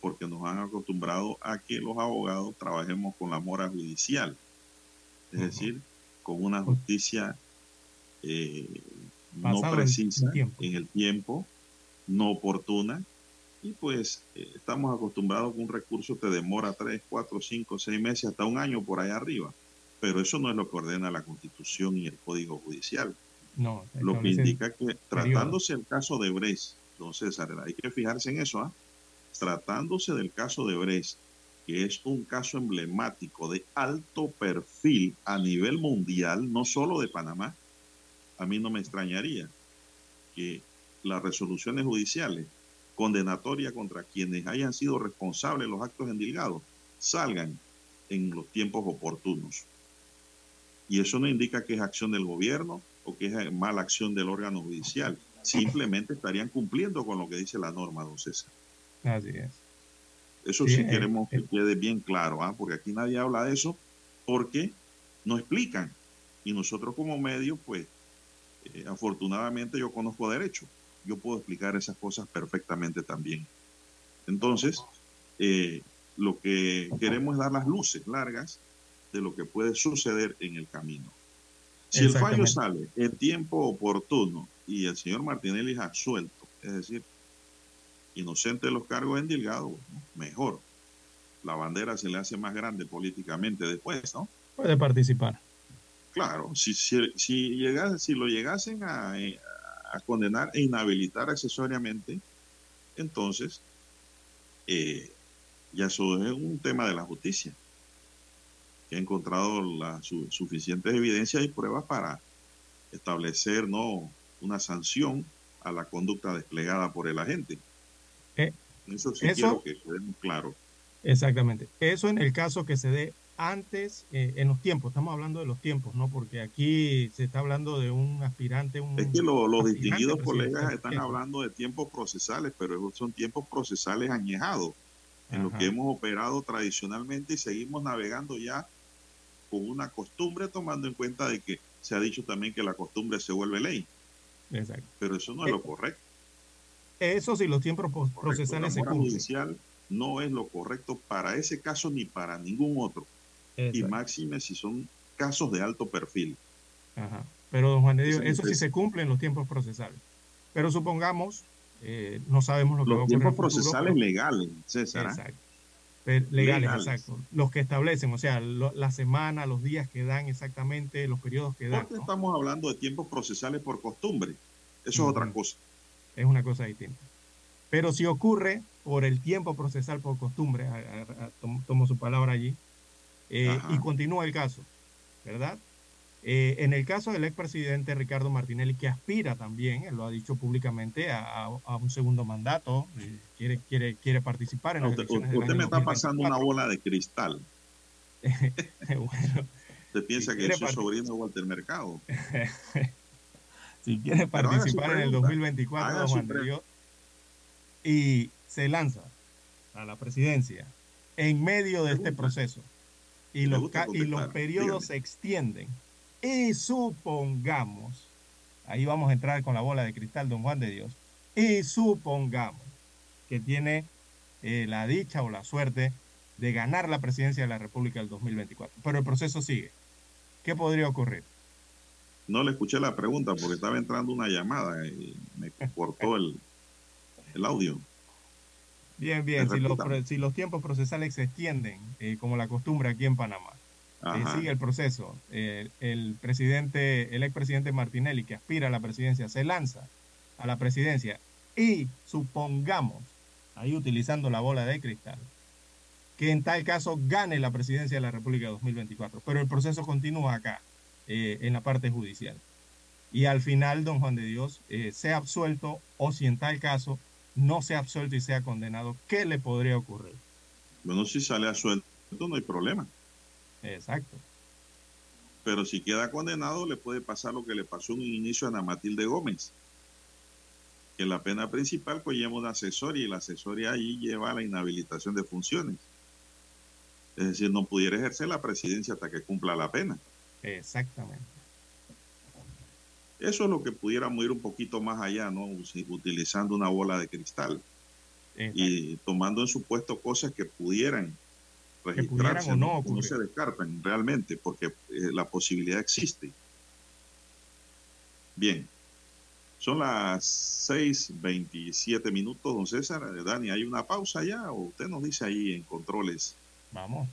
porque nos han acostumbrado a que los abogados trabajemos con la mora judicial, es decir, con una justicia eh, no precisa en el tiempo, no oportuna, y pues eh, estamos acostumbrados a que un recurso te demora 3, 4, 5, 6 meses, hasta un año por ahí arriba, pero eso no es lo que ordena la Constitución y el Código Judicial. No, lo que indica que tratándose el caso de Brecht, entonces hay que fijarse en eso, ¿ah? Tratándose del caso de Brecht, que es un caso emblemático de alto perfil a nivel mundial, no solo de Panamá, a mí no me extrañaría que las resoluciones judiciales condenatorias contra quienes hayan sido responsables de los actos endilgados salgan en los tiempos oportunos. Y eso no indica que es acción del gobierno o que es mala acción del órgano judicial. Simplemente estarían cumpliendo con lo que dice la norma, don César. Así es. Eso sí, queremos que quede bien claro, ¿ah? porque aquí nadie habla de eso, porque no explican. Y nosotros como medio, pues, eh, afortunadamente yo conozco derecho. Yo puedo explicar esas cosas perfectamente también. Entonces, eh, lo que queremos es dar las luces largas de lo que puede suceder en el camino. Si el fallo sale en tiempo oportuno y el señor Martinelli es absuelto, es decir, inocente de los cargos endilgados, mejor. La bandera se le hace más grande políticamente después, ¿no? Puede participar. Claro, si, si, si, si lo llegasen a, a, condenar e inhabilitar accesoriamente, entonces eh, ya eso es un tema de la justicia, ha encontrado las suficientes evidencias y pruebas para establecer no una sanción a la conducta desplegada por el agente. Eh, eso sí quiero que quede claro. Exactamente. Eso en el caso que se dé antes, eh, en los tiempos, estamos hablando de los tiempos, ¿no? Porque aquí se está hablando de un aspirante. Un es que los distinguidos colegas están hablando de tiempos procesales, pero son tiempos procesales añejados, en los que hemos operado tradicionalmente y seguimos navegando ya con una costumbre, tomando en cuenta de que se ha dicho también que la costumbre se vuelve ley. Exacto. Pero eso no es lo eh, correcto. Eso sí, los tiempos procesales se cumplen. judicial no es lo correcto para ese caso ni para ningún otro. Y máxime si son casos de alto perfil. Ajá. Pero, don Juan de Dios, eso sí se cumple en los tiempos procesales. Pero supongamos, eh, no sabemos lo que los va a ocurrir. Los tiempos procesales legales, César. ¿ah? Exacto. legales, exacto. Los que establecen, o sea, la semana, los días que dan exactamente, los periodos que dan. Porque estamos hablando de tiempos procesales por costumbre. Eso es otra cosa. Es una cosa distinta. Pero si ocurre por el tiempo procesal por costumbre, tomo, su palabra allí, eh, y continúa el caso, ¿verdad? Eh, en el caso del expresidente Ricardo Martinelli, que aspira también, él lo ha dicho públicamente, a, un segundo mandato, eh, quiere, quiere, quiere participar en las usted, elecciones Usted me está pasando una bola de cristal. usted piensa que es su sobrino Walter Mercado. si quiere participar en el 2024, Juan Dios, y se lanza a la presidencia en medio de este proceso y los, y los periodos se extienden y supongamos, ahí vamos a entrar con la bola de cristal, don Juan de Dios, y supongamos que tiene eh, la dicha o la suerte de ganar la presidencia de la República del 2024. Pero el proceso sigue. ¿Qué podría ocurrir? No le escuché la pregunta porque estaba entrando una llamada y me cortó el, el audio. Bien, bien. Si los, si los, tiempos procesales se extienden, eh, como la costumbre aquí en Panamá, eh, sigue el proceso. el presidente, el expresidente Martinelli, que aspira a la presidencia, se lanza a la presidencia y supongamos, ahí utilizando la bola de cristal, que en tal caso gane la presidencia de la República 2024. Pero el proceso continúa acá, eh, en la parte judicial. Y al final, don Juan de Dios, eh, sea absuelto o si en tal caso no sea absuelto y sea condenado, ¿qué le podría ocurrir? Bueno, si sale absuelto no hay problema. Exacto. Pero si queda condenado, le puede pasar lo que le pasó en un inicio a Ana Matilde Gómez. Que la pena principal pues lleva un asesor y el asesor ahí lleva la inhabilitación de funciones. Es decir, no pudiera ejercer la presidencia hasta que cumpla la pena. Exactamente. Eso es lo que pudiéramos ir un poquito más allá, ¿no? Utilizando una bola de cristal y tomando en su puesto cosas que pudieran registrarse, no, no, se descartan realmente, porque eh, la posibilidad existe. Bien, son las 6.27 minutos, don César. Eh, Dani, ¿hay una pausa ya o usted nos dice ahí en controles? Vamos.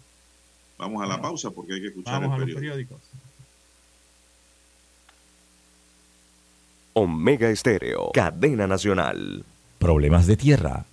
Vamos a la pausa porque hay que escuchar el periódico. periódicos. Omega Estéreo, cadena nacional. Problemas de tierra,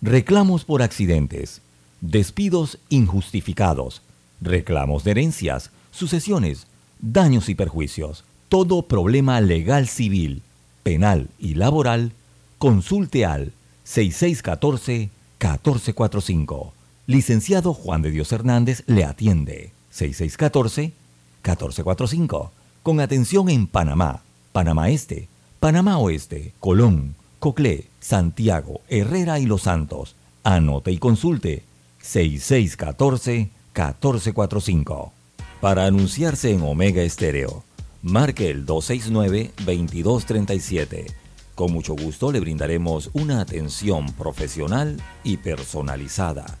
reclamos por accidentes despidos injustificados, reclamos de herencias, sucesiones, daños y perjuicios. Todo problema legal civil, penal y laboral, consulte al 6614-1445. Licenciado Juan de Dios Hernández le atiende. 6614-1445. Con atención en Panamá, Panamá Este, Panamá Oeste, Colón, Coclé, Santiago, Herrera y Los Santos. Anote y consulte 6614-1445. Para anunciarse en Omega Estéreo, marque el 269-2237. Con mucho gusto le brindaremos una atención profesional y personalizada.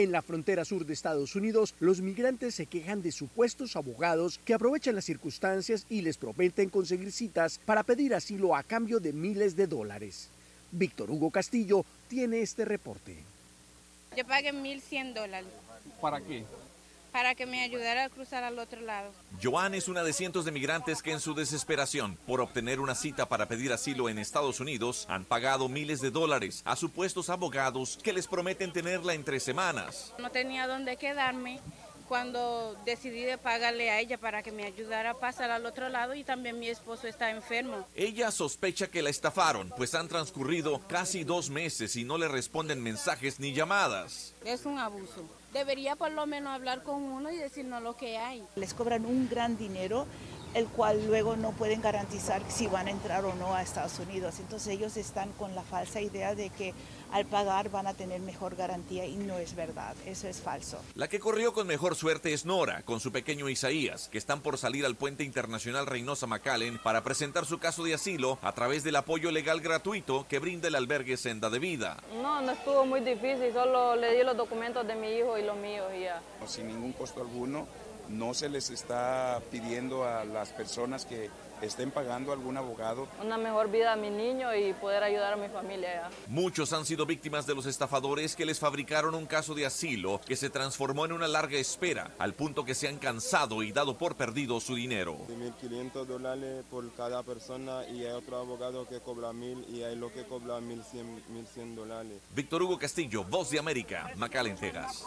En la frontera sur de Estados Unidos, los migrantes se quejan de supuestos abogados que aprovechan las circunstancias y les prometen conseguir citas para pedir asilo a cambio de miles de dólares. Víctor Hugo Castillo tiene este reporte. Yo pagué 1.100 dólares. ¿Para qué? Para que me ayudara a cruzar al otro lado. Joan es una de cientos de migrantes que en su desesperación por obtener una cita para pedir asilo en Estados Unidos han pagado miles de dólares a supuestos abogados que les prometen tenerla entre semanas. No tenía dónde quedarme cuando decidí de pagarle a ella para que me ayudara a pasar al otro lado y también mi esposo está enfermo. Ella sospecha que la estafaron, pues han transcurrido casi dos meses y no le responden mensajes ni llamadas. Es un abuso. Debería por lo menos hablar con uno y decirnos lo que hay. Les cobran un gran dinero el cual luego no pueden garantizar si van a entrar o no a Estados Unidos. Entonces ellos están con la falsa idea de que al pagar van a tener mejor garantía y no es verdad, eso es falso. La que corrió con mejor suerte es Nora, con su pequeño Isaías, que están por salir al puente internacional Reynosa McAllen para presentar su caso de asilo a través del apoyo legal gratuito que brinda el albergue Senda de Vida. No, no estuvo muy difícil, solo le di los documentos de mi hijo y los míos y ya. Sin ningún costo alguno no se les está pidiendo a las personas que estén pagando algún abogado. Una mejor vida a mi niño y poder ayudar a mi familia. Muchos han sido víctimas de los estafadores que les fabricaron un caso de asilo que se transformó en una larga espera, al punto que se han cansado y dado por perdido su dinero. 1.500 dólares por cada persona y hay otro abogado que cobra mil y hay lo que cobra 1.100 dólares. Víctor Hugo Castillo, Voz de América, McAllen, Texas.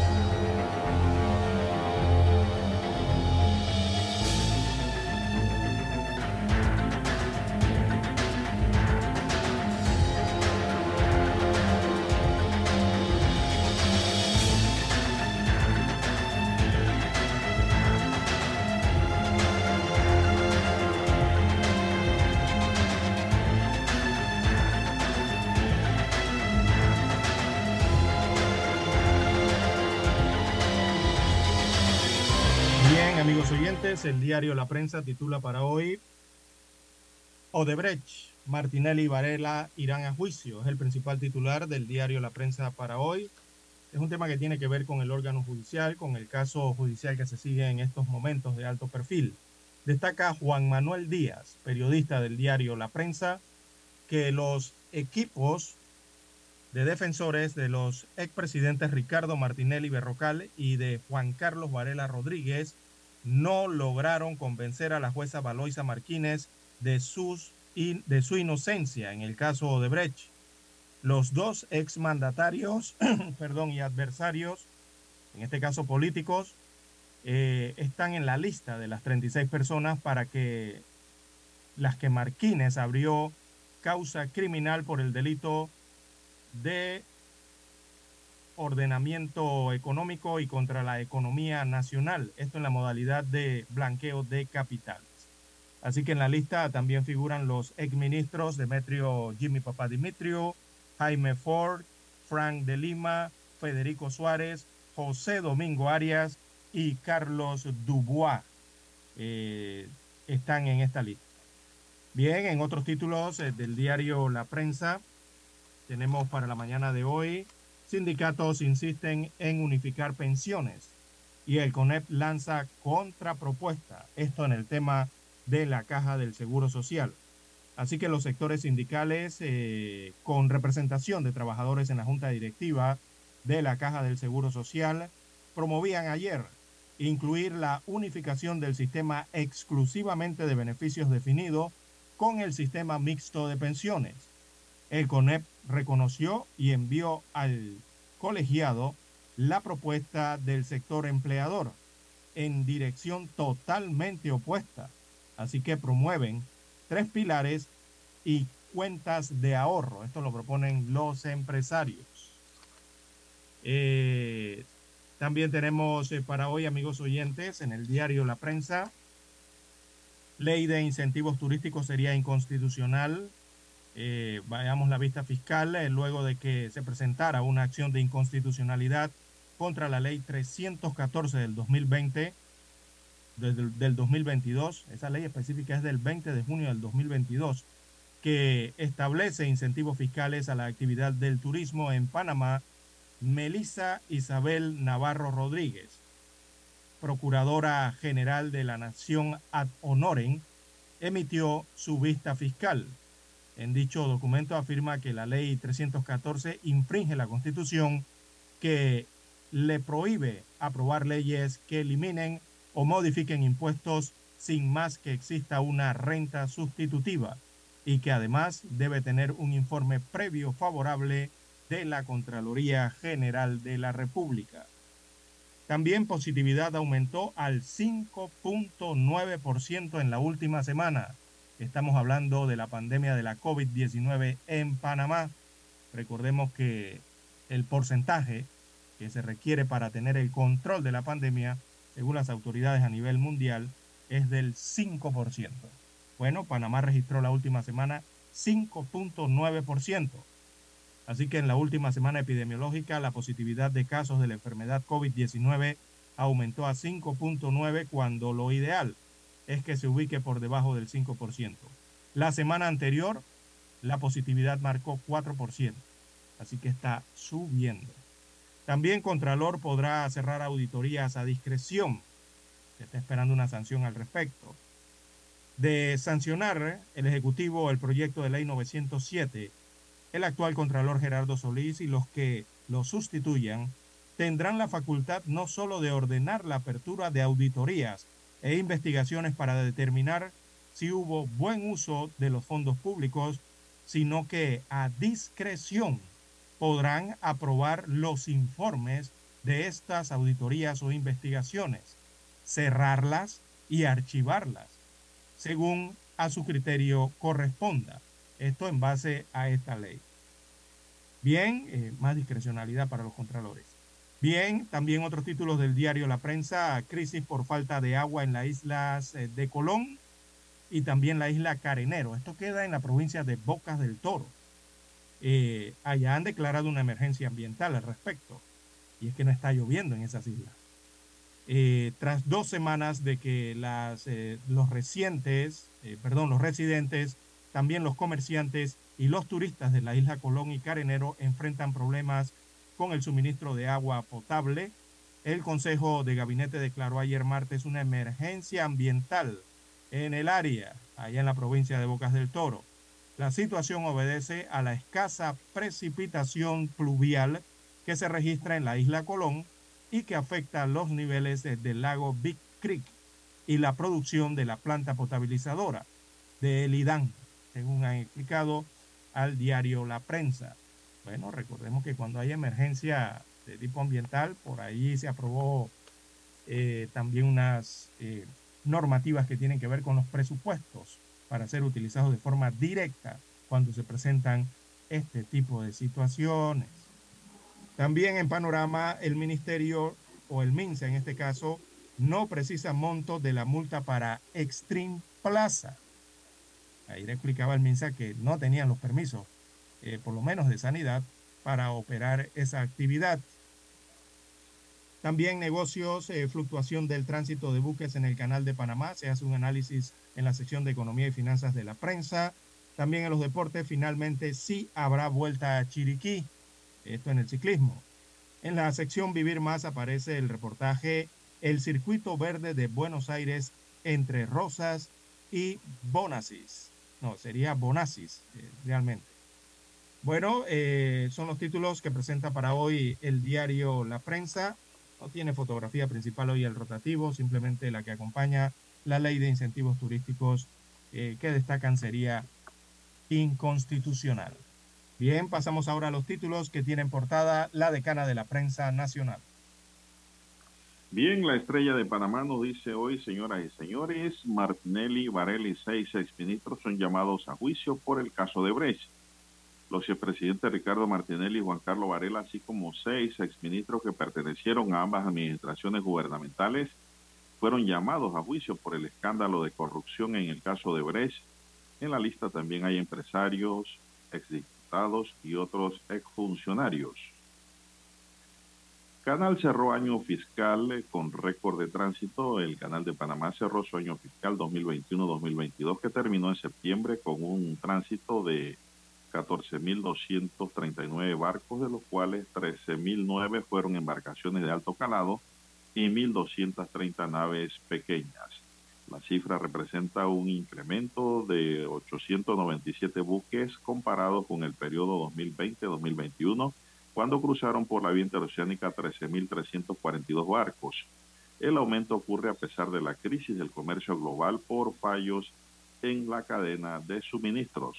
La Prensa titula para hoy Odebrecht, Martinelli y Varela irán a juicio. Es el principal titular del diario La Prensa para hoy. Es un tema que tiene que ver con el órgano judicial, con el caso judicial que se sigue en estos momentos de alto perfil. Destaca Juan Manuel Díaz, periodista del diario La Prensa, que los equipos de defensores de los expresidentes Ricardo Martinelli Berrocal y de Juan Carlos Varela Rodríguez no lograron convencer a la jueza Valoisa Martínez de, sus, de su inocencia en el caso de Brecht. Los dos exmandatarios perdón, y adversarios, en este caso políticos, eh, están en la lista de las 36 personas para que las que Martínez abrió causa criminal por el delito de ordenamiento económico y contra la economía nacional, esto en la modalidad de blanqueo de capitales. Así que en la lista también figuran los exministros Demetrio Jimmy Papadimitrio, Jaime Ford, Frank de Lima, Federico Suárez, José Domingo Arias y Carlos Dubois eh, están en esta lista. Bien, en otros títulos eh, del diario La Prensa tenemos para la mañana de hoy Sindicatos insisten en unificar pensiones y el CONEP lanza contrapropuesta, esto en el tema de la caja del Seguro Social. Así que los sectores sindicales eh, con representación de trabajadores en la Junta Directiva de la Caja del Seguro Social promovían ayer incluir la unificación del sistema exclusivamente de beneficios definido con el sistema mixto de pensiones. El CONEP reconoció y envió al colegiado la propuesta del sector empleador en dirección totalmente opuesta. Así que promueven tres pilares y cuentas de ahorro. Esto lo proponen los empresarios. Eh, también tenemos eh, para hoy, amigos oyentes, en el diario La Prensa, ley de incentivos turísticos sería inconstitucional eh, vayamos la vista fiscal eh, luego de que se presentara una acción de inconstitucionalidad contra la ley 314 del 2020 del, del 2022, esa ley específica es del 20 de junio del 2022, que establece incentivos fiscales a la actividad del turismo en Panamá, Melissa Isabel Navarro Rodríguez, Procuradora General de la Nación ad honorem, emitió su vista fiscal. En dicho documento afirma que la ley 314 infringe la constitución que le prohíbe aprobar leyes que eliminen o modifiquen impuestos sin más que exista una renta sustitutiva y que además debe tener un informe previo favorable de la Contraloría General de la República. También positividad aumentó al 5.9% en la última semana. Estamos hablando de la pandemia de la COVID-19 en Panamá. Recordemos que el porcentaje que se requiere para tener el control de la pandemia, según las autoridades a nivel mundial, es del 5%. Bueno, Panamá registró la última semana 5.9%. Así que en la última semana epidemiológica la positividad de casos de la enfermedad COVID-19 aumentó a 5.9 cuando lo ideal es que se ubique por debajo del 5%. La semana anterior la positividad marcó 4%, así que está subiendo. También Contralor podrá cerrar auditorías a discreción. Se está esperando una sanción al respecto. De sancionar el Ejecutivo el proyecto de ley 907 el actual Contralor Gerardo Solís y los que lo sustituyan tendrán la facultad no sólo de ordenar la apertura de auditorías e investigaciones para determinar si hubo buen uso de los fondos públicos, sino que a discreción podrán aprobar los informes de estas auditorías o investigaciones, cerrarlas y archivarlas, según a su criterio corresponda. Esto en base a esta ley. Bien, eh, más discrecionalidad para los contralores. Bien, también otros títulos del diario La Prensa, crisis por falta de agua en las islas eh, de Colón y también la isla Carenero. Esto queda en la provincia de Bocas del Toro. Eh, allá han declarado una emergencia ambiental al respecto. Y es que no está lloviendo en esas islas. tras dos semanas de que las, los recientes, perdón, los residentes también los comerciantes y los turistas de la isla Colón y Carenero enfrentan problemas con el suministro de agua potable. El Consejo de Gabinete declaró ayer martes una emergencia ambiental en el área, allá en la provincia de Bocas del Toro. La situación obedece a la escasa precipitación pluvial que se registra en la isla Colón y que afecta los niveles del lago Big Creek y la producción de la planta potabilizadora de Elidán según han explicado al diario La Prensa. Bueno, recordemos que cuando hay emergencia de tipo ambiental, por ahí se aprobó eh, también unas eh, normativas que tienen que ver con los presupuestos para ser utilizados de forma directa cuando se presentan este tipo de situaciones. También en panorama, el ministerio o el MINSA en este caso no precisa monto de la multa para Extreme Plaza. Ahí le explicaba el MINSA que no tenían los permisos, eh, por lo menos de sanidad, para operar esa actividad. También negocios, eh, fluctuación del tránsito de buques en el canal de Panamá. Se hace un análisis en la sección de Economía y Finanzas de la prensa. También en los deportes, finalmente sí habrá vuelta a Chiriquí. Esto en el ciclismo. En la sección Vivir Más aparece el reportaje El circuito verde de Buenos Aires entre Rosas y Bonasis. No, sería Bonasis, eh, realmente. Bueno, eh, son los títulos que presenta para hoy el diario La Prensa. No tiene fotografía principal hoy el rotativo, simplemente la que acompaña la ley de incentivos turísticos eh, que destacan sería inconstitucional. Bien, pasamos ahora a los títulos que tienen portada la decana de la prensa nacional. Bien, la estrella de Panamá nos dice hoy, señoras y señores, Martinelli, Varela y seis exministros son llamados a juicio por el caso de Brecht. Los expresidentes Ricardo Martinelli y Juan Carlos Varela, así como seis exministros que pertenecieron a ambas administraciones gubernamentales, fueron llamados a juicio por el escándalo de corrupción en el caso de Brecht. En la lista también hay empresarios, exdiputados y otros exfuncionarios. Canal cerró año fiscal eh, con récord de tránsito. El Canal de Panamá cerró su año fiscal 2021-2022 que terminó en septiembre con un tránsito de 14.239 barcos, de los cuales 13.009 fueron embarcaciones de alto calado y 1.230 naves pequeñas. La cifra representa un incremento de 897 buques comparado con el periodo 2020-2021, cuando cruzaron por la vía interoceánica 13.342 barcos. El aumento ocurre a pesar de la crisis del comercio global por fallos en la cadena de suministros.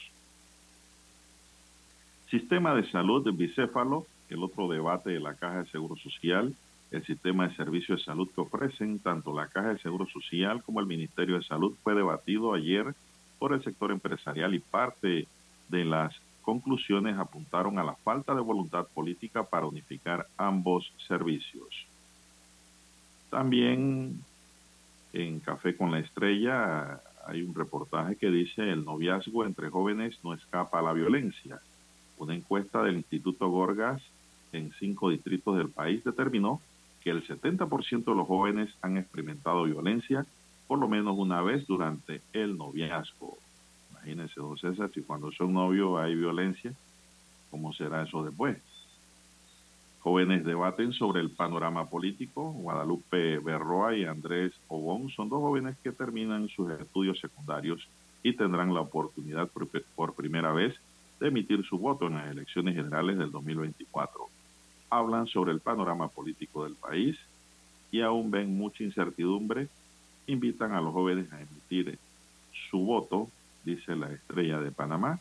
Sistema de salud bicéfalo, el otro debate de la Caja de Seguro Social, el sistema de servicios de salud que ofrecen tanto la Caja de Seguro Social como el Ministerio de Salud fue debatido ayer por el sector empresarial y parte de las conclusiones apuntaron a la falta de voluntad política para unificar ambos servicios. También en Café con la Estrella hay un reportaje que dice el noviazgo entre jóvenes no escapa a la violencia. Una encuesta del Instituto Gorgas en cinco distritos del país determinó que el 70% de los jóvenes han experimentado violencia por lo menos una vez durante el noviazgo. Imagínense, don César, si cuando son novios hay violencia, ¿cómo será eso después? Jóvenes debaten sobre el panorama político. Guadalupe Berroa y Andrés Obón son dos jóvenes que terminan sus estudios secundarios y tendrán la oportunidad por, por primera vez de emitir su voto en las elecciones generales del 2024. Hablan sobre el panorama político del país y aún ven mucha incertidumbre. Invitan a los jóvenes a emitir su voto, dice la estrella de Panamá.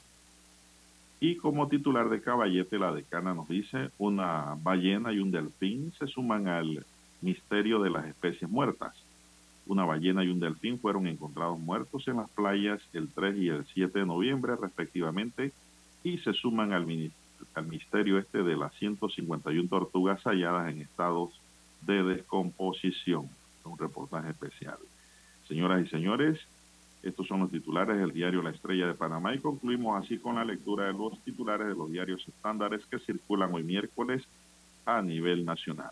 Y como titular de Caballete, la decana nos dice, una ballena y un delfín se suman al misterio de las especies muertas. Una ballena y un delfín fueron encontrados muertos en las playas el 3 y el 7 de noviembre respectivamente y se suman al, al misterio este de las 151 tortugas halladas en estados de descomposición. Un reportaje especial. Señoras y señores, estos son los titulares del diario La Estrella de Panamá y concluimos así con la lectura de los titulares de los diarios estándares que circulan hoy miércoles a nivel nacional.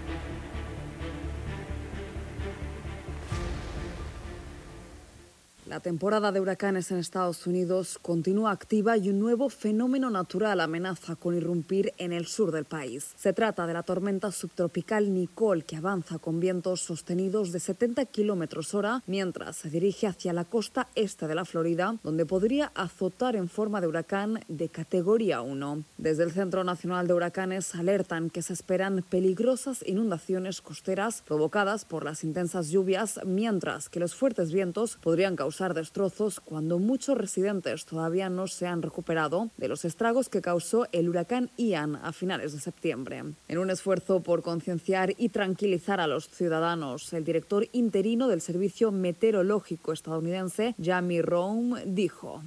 La temporada de huracanes en Estados Unidos continúa activa y un nuevo fenómeno natural amenaza con irrumpir en el sur del país. Se trata de la tormenta subtropical Nicole que avanza con vientos sostenidos de 70 kilómetros hora mientras se dirige hacia la costa este de la Florida, donde podría azotar en forma de huracán de categoría 1. Desde el Centro Nacional de Huracanes alertan que se esperan peligrosas inundaciones costeras provocadas por las intensas lluvias, mientras que los fuertes vientos podrían causar destrozos cuando muchos residentes todavía no se han recuperado de los estragos que causó el huracán Ian a finales de septiembre. En un esfuerzo por concienciar y tranquilizar a los ciudadanos, el director interino del Servicio Meteorológico estadounidense, Jamie Rome, dijo.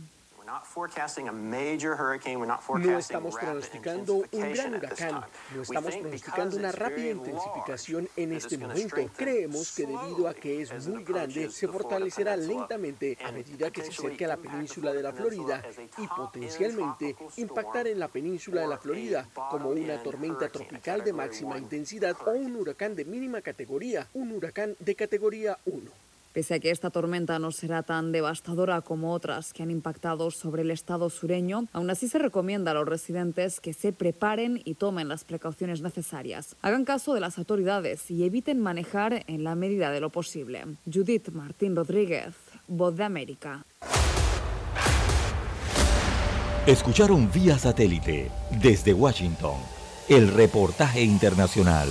No estamos pronosticando un gran huracán, no estamos pronosticando una rápida intensificación en este momento. Creemos que debido a que es muy grande, se fortalecerá lentamente a medida que se acerque a la península de la Florida y potencialmente impactar en la península de la Florida como una tormenta tropical de máxima intensidad o un huracán de mínima categoría, un huracán de categoría 1. Pese a que esta tormenta no será tan devastadora como otras que han impactado sobre el estado sureño, aún así se recomienda a los residentes que se preparen y tomen las precauciones necesarias. Hagan caso de las autoridades y eviten manejar en la medida de lo posible. Judith Martín Rodríguez, Voz de América. Escucharon vía satélite desde Washington el reportaje internacional.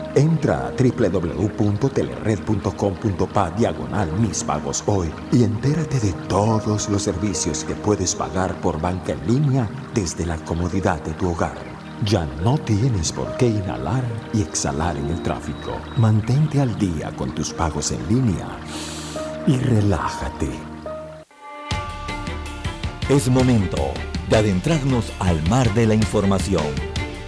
Entra a www.telered.com.pa diagonal mis pagos hoy y entérate de todos los servicios que puedes pagar por banca en línea desde la comodidad de tu hogar. Ya no tienes por qué inhalar y exhalar en el tráfico. Mantente al día con tus pagos en línea y relájate. Es momento de adentrarnos al mar de la información.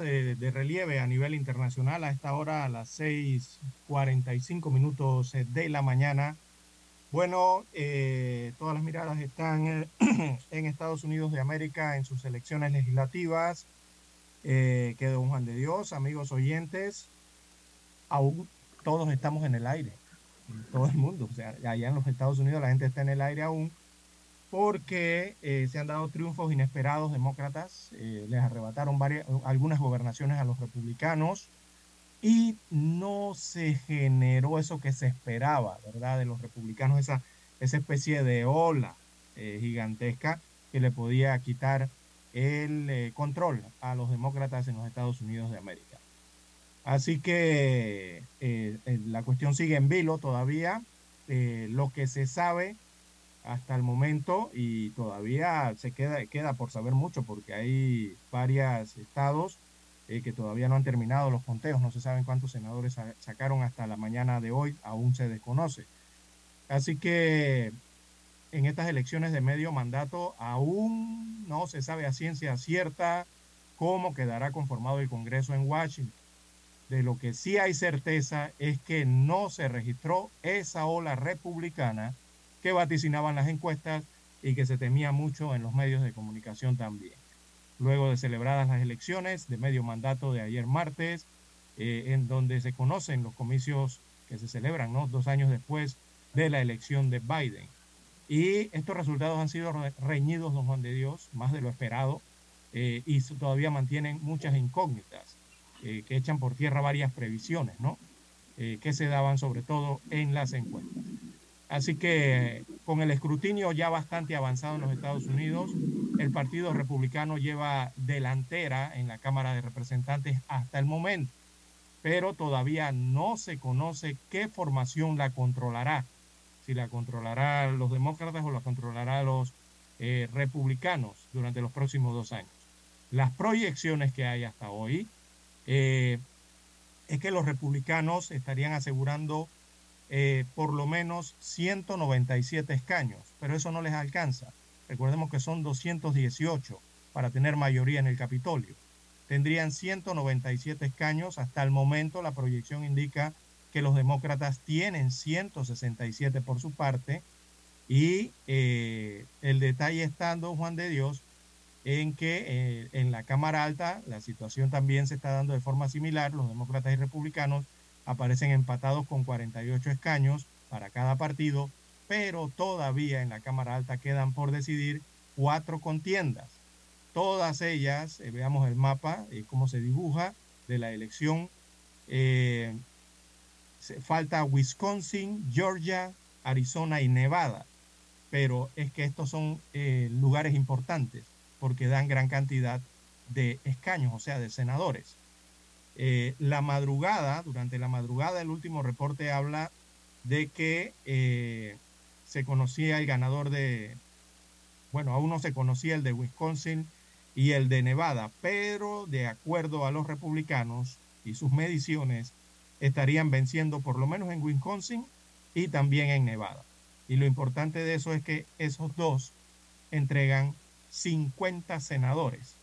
Eh, de relieve a nivel internacional a esta hora, a las 6:45 minutos eh, de la mañana. Bueno, eh, todas las miradas están eh, en Estados Unidos de América en sus elecciones legislativas. Eh, que Juan de Dios, amigos oyentes, aún todos estamos en el aire, todo el mundo. O sea, allá en los Estados Unidos la gente está en el aire aún porque eh, se han dado triunfos inesperados demócratas, eh, les arrebataron varias, algunas gobernaciones a los republicanos y no se generó eso que se esperaba, ¿verdad? De los republicanos, esa, esa especie de ola eh, gigantesca que le podía quitar el control a los demócratas en los Estados Unidos de América. Así que la cuestión sigue en vilo todavía. Lo que se sabe hasta el momento y todavía se queda, queda por saber mucho porque hay varios estados eh, que todavía no han terminado los conteos, no se saben cuántos senadores sa- sacaron hasta la mañana de hoy, aún se desconoce. Así que en estas elecciones de medio mandato aún no se sabe a ciencia cierta cómo quedará conformado el Congreso en Washington. De lo que sí hay certeza es que no se registró esa ola republicana que vaticinaban las encuestas y que se temía mucho en los medios de comunicación también. Luego de celebradas las elecciones de medio mandato de ayer martes, eh, en donde se conocen los comicios que se celebran ¿no? dos años después de la elección de Biden. Y estos resultados han sido re- reñidos, don Juan de Dios, más de lo esperado, eh, y todavía mantienen muchas incógnitas eh, que echan por tierra varias previsiones, ¿no? Que se daban sobre todo en las encuestas. Así que con el escrutinio ya bastante avanzado en los Estados Unidos, el Partido Republicano lleva delantera en la Cámara de Representantes hasta el momento, pero todavía no se conoce qué formación la controlará, si la controlará los demócratas o la controlará los eh, republicanos durante los próximos dos años. Las proyecciones que hay hasta hoy eh, es que los republicanos estarían asegurando eh, por lo menos 197 escaños, pero eso no les alcanza. Recordemos que son 218 para tener mayoría en el Capitolio. Tendrían 197 escaños. Hasta el momento la proyección indica que los demócratas tienen 167 por su parte. Y eh, el detalle está, don Juan de Dios, en que eh, en la Cámara Alta la situación también se está dando de forma similar. Los demócratas y republicanos aparecen empatados con 48 escaños para cada partido, pero todavía en la Cámara Alta quedan por decidir cuatro contiendas. Todas ellas, eh, veamos el mapa, eh, cómo se dibuja de la elección. Eh, falta Wisconsin, Georgia, Arizona y Nevada, pero es que estos son lugares importantes porque dan gran cantidad de escaños, o sea, de senadores. La madrugada, durante la madrugada, el último reporte habla de que se conocía el ganador de, bueno, aún no se conocía el de Wisconsin y el de Nevada, pero de acuerdo a los republicanos y sus mediciones, estarían venciendo por lo menos en Wisconsin y también en Nevada. Y lo importante de eso es que esos dos entregan 50 senadores.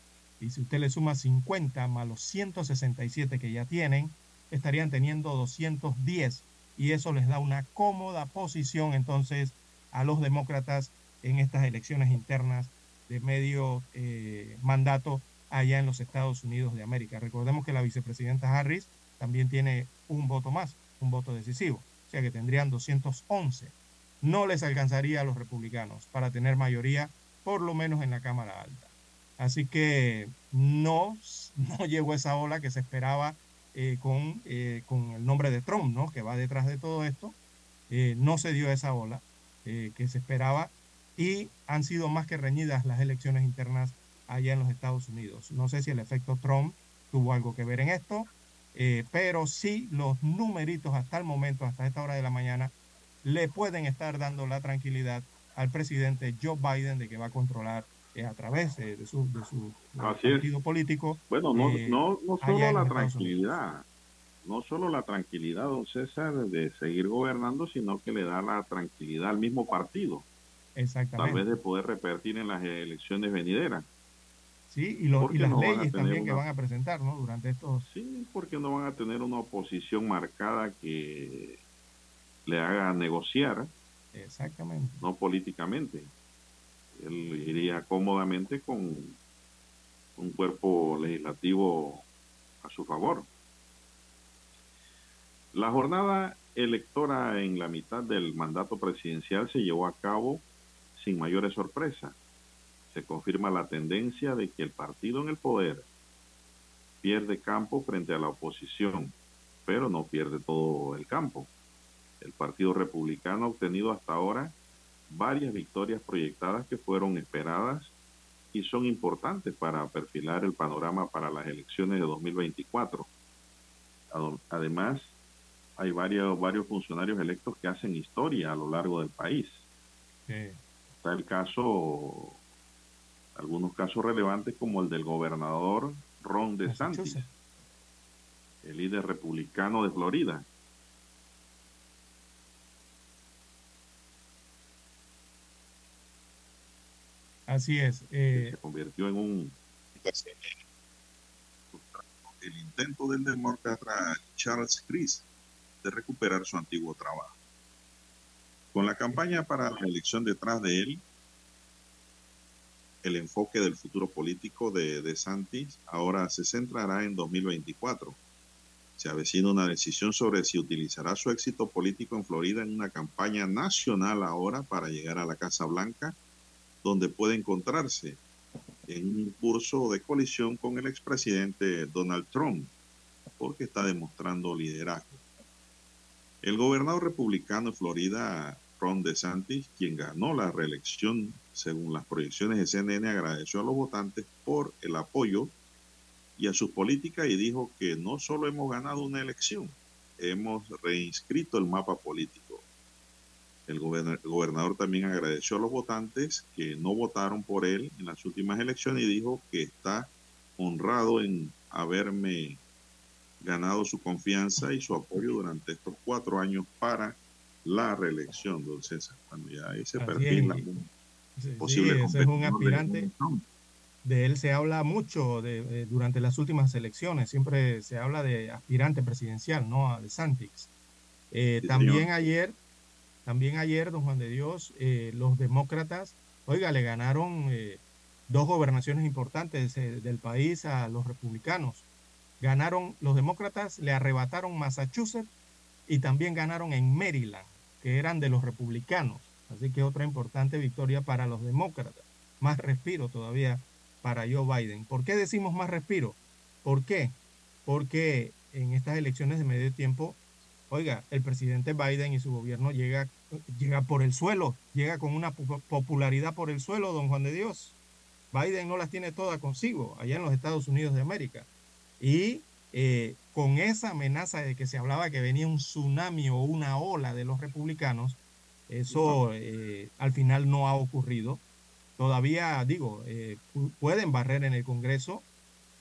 Y si usted le suma 50 más los 167 que ya tienen, estarían teniendo 210. Y eso les da una cómoda posición entonces a los demócratas en estas elecciones internas de medio eh, mandato allá en los Estados Unidos de América. Recordemos que la vicepresidenta Harris también tiene un voto más, un voto decisivo, o sea que tendrían 211. No les alcanzaría a los republicanos para tener mayoría, por lo menos en la Cámara Alta. Así que no, no llegó esa ola que se esperaba eh, con, eh, con el nombre de Trump, ¿no? que va detrás de todo esto. no se dio esa ola que se esperaba y han sido más que reñidas las elecciones internas allá en los Estados Unidos. No sé si el efecto Trump tuvo algo que ver en esto, eh, pero sí los numeritos hasta el momento, hasta esta hora de la mañana, le pueden estar dando la tranquilidad al presidente Joe Biden de que va a controlar eh, a través de, su, de su partido político. Bueno, no, eh, no, no solo la tranquilidad, no solo la tranquilidad, don César, de seguir gobernando, sino que le da la tranquilidad al mismo partido Tal vez de poder repetir en las elecciones venideras. Sí, y, las leyes también que van a presentar, ¿no? Durante estos... Sí, porque no van a tener una oposición marcada que le haga negociar. Exactamente. No políticamente. Él iría cómodamente con un cuerpo legislativo a su favor. La jornada electora en la mitad del mandato presidencial se llevó a cabo sin mayores sorpresas. Se confirma la tendencia de que el partido en el poder pierde campo frente a la oposición, pero no pierde todo el campo. El Partido Republicano ha obtenido hasta ahora varias victorias proyectadas que fueron esperadas y son importantes para perfilar el panorama para las elecciones de 2024. Además, hay varios, varios funcionarios electos que hacen historia a lo largo del país. Está el caso, algunos casos relevantes como el del gobernador Ron DeSantis, el líder republicano de Florida. Así es. Eh, se convirtió en un el intento del demócrata Charles Chris de recuperar su antiguo trabajo. Con la campaña para la elección detrás de él, el enfoque del futuro político de DeSantis ahora se centrará en 2024. Se avecina una decisión sobre si utilizará su éxito político en Florida en una campaña nacional ahora para llegar a la Casa Blanca, donde puede encontrarse en un curso de colisión con el expresidente Donald Trump, porque está demostrando liderazgo. El gobernador republicano de Florida, Ron DeSantis, quien ganó la reelección según las proyecciones de CNN, agradeció a los votantes por el apoyo y a su política y dijo que no solo hemos ganado una elección, hemos reinscrito el mapa político. El gobernador también agradeció a los votantes que no votaron por él en las últimas elecciones y dijo que está honrado en haberme ganado su confianza y su apoyo durante estos cuatro años para la reelección, don César, cuando ya ese perfil, posible ese es un aspirante. De él se habla mucho de, durante las últimas elecciones, siempre se habla de aspirante presidencial, ¿no? De Santix. Eh, también ayer, también ayer, don Juan de Dios, eh, los demócratas, oiga, le ganaron eh, dos gobernaciones importantes eh, del país a los republicanos. Ganaron, los demócratas le arrebataron Massachusetts y también ganaron en Maryland, que eran de los republicanos. Así que otra importante victoria para los demócratas. Más respiro todavía para Joe Biden. ¿Por qué decimos más respiro? ¿Por qué? Porque en estas elecciones de medio tiempo, oiga, el presidente Biden y su gobierno llega, llega por el suelo, llega con una popularidad por el suelo, don Juan de Dios. Biden no las tiene todas consigo allá en los Estados Unidos de América. Y eh, con esa amenaza de que se hablaba que venía un tsunami o una ola de los republicanos, eso eh, al final no ha ocurrido. Todavía, digo, eh, pueden barrer en el Congreso,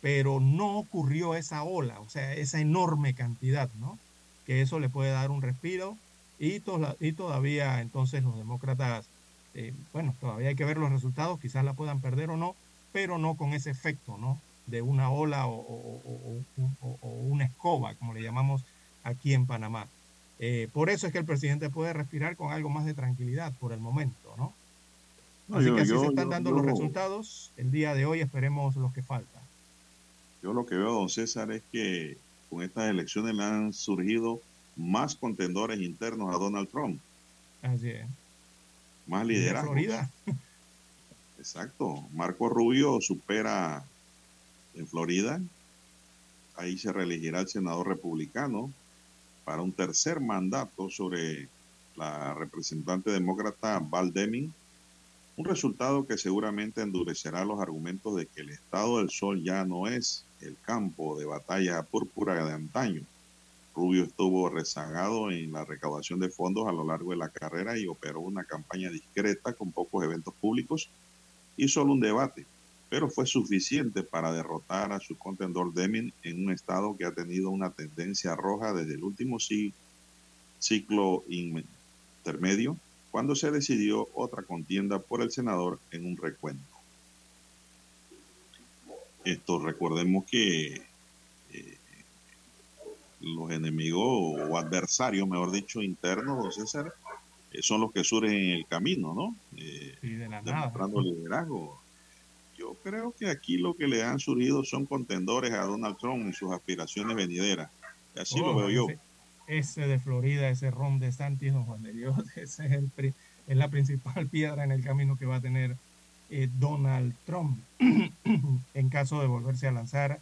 pero no ocurrió esa ola, o sea, esa enorme cantidad, ¿no? Que eso le puede dar un respiro y, y todavía entonces los demócratas, eh, bueno, todavía hay que ver los resultados, quizás la puedan perder o no, pero no con ese efecto, ¿no? De una ola o, una escoba, como le llamamos aquí en Panamá. Eh, por eso es que el presidente puede respirar con algo más de tranquilidad por el momento, ¿no? Así que así se están dando los resultados. El día de hoy esperemos los que faltan. Yo lo que veo, don César, es que con estas elecciones le han surgido más contendores internos a Donald Trump. Así es. Más liderazgo. Florida. Exacto. Marco Rubio supera en Florida. Ahí se reelegirá el senador republicano para un tercer mandato sobre la representante demócrata Val Deming un resultado que seguramente endurecerá los argumentos de que el estado del sol ya no es el campo de batalla púrpura de antaño. Rubio estuvo rezagado en la recaudación de fondos a lo largo de la carrera y operó una campaña discreta con pocos eventos públicos y solo un debate, pero fue suficiente para derrotar a su contendor Deming en un estado que ha tenido una tendencia roja desde el último ciclo intermedio cuando se decidió otra contienda por el senador en un recuento. Esto recordemos que eh, los enemigos o adversarios, mejor dicho, internos, César, eh, son los que surgen en el camino, ¿no? Eh, de la demostrando liderazgo. Yo creo que aquí lo que le han surgido son contendores a Donald Trump y sus aspiraciones venideras. Así lo oh, veo yo ese de Florida, ese ron de Santis, don Juan de Dios, ese es, el, es la principal piedra en el camino que va a tener eh, Donald Trump en caso de volverse a lanzar